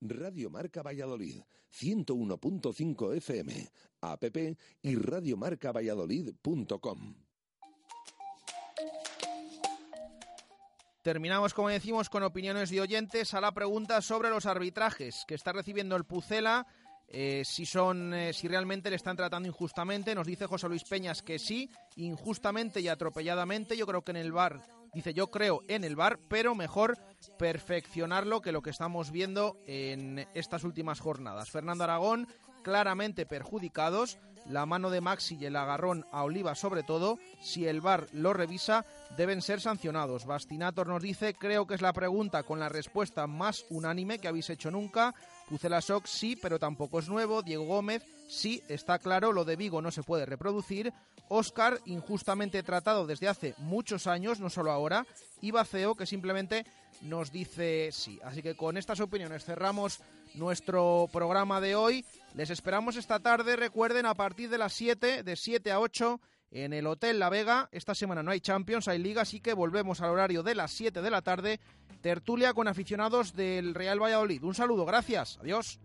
Radio Marca Valladolid, 101.5 FM, app y radiomarcavalladolid.com. Terminamos, como decimos, con opiniones de oyentes a la pregunta sobre los arbitrajes que está recibiendo el Pucela. eh, si son, eh, si realmente le están tratando injustamente, nos dice José Luis Peñas que sí, injustamente y atropelladamente. Yo creo que en el bar, dice yo creo en el bar, pero mejor perfeccionarlo que lo que estamos viendo en estas últimas jornadas. Fernando Aragón claramente perjudicados, la mano de Maxi y el agarrón a Oliva sobre todo, si el VAR lo revisa, deben ser sancionados. Bastinator nos dice, creo que es la pregunta con la respuesta más unánime que habéis hecho nunca. Pucela Soc sí, pero tampoco es nuevo. Diego Gómez sí, está claro, lo de Vigo no se puede reproducir. Oscar, injustamente tratado desde hace muchos años, no solo ahora. Y Baceo, que simplemente nos dice sí. Así que con estas opiniones cerramos nuestro programa de hoy. Les esperamos esta tarde, recuerden, a partir de las 7, de 7 a 8, en el Hotel La Vega. Esta semana no hay Champions, hay Liga, así que volvemos al horario de las 7 de la tarde. Tertulia con aficionados del Real Valladolid. Un saludo, gracias, adiós.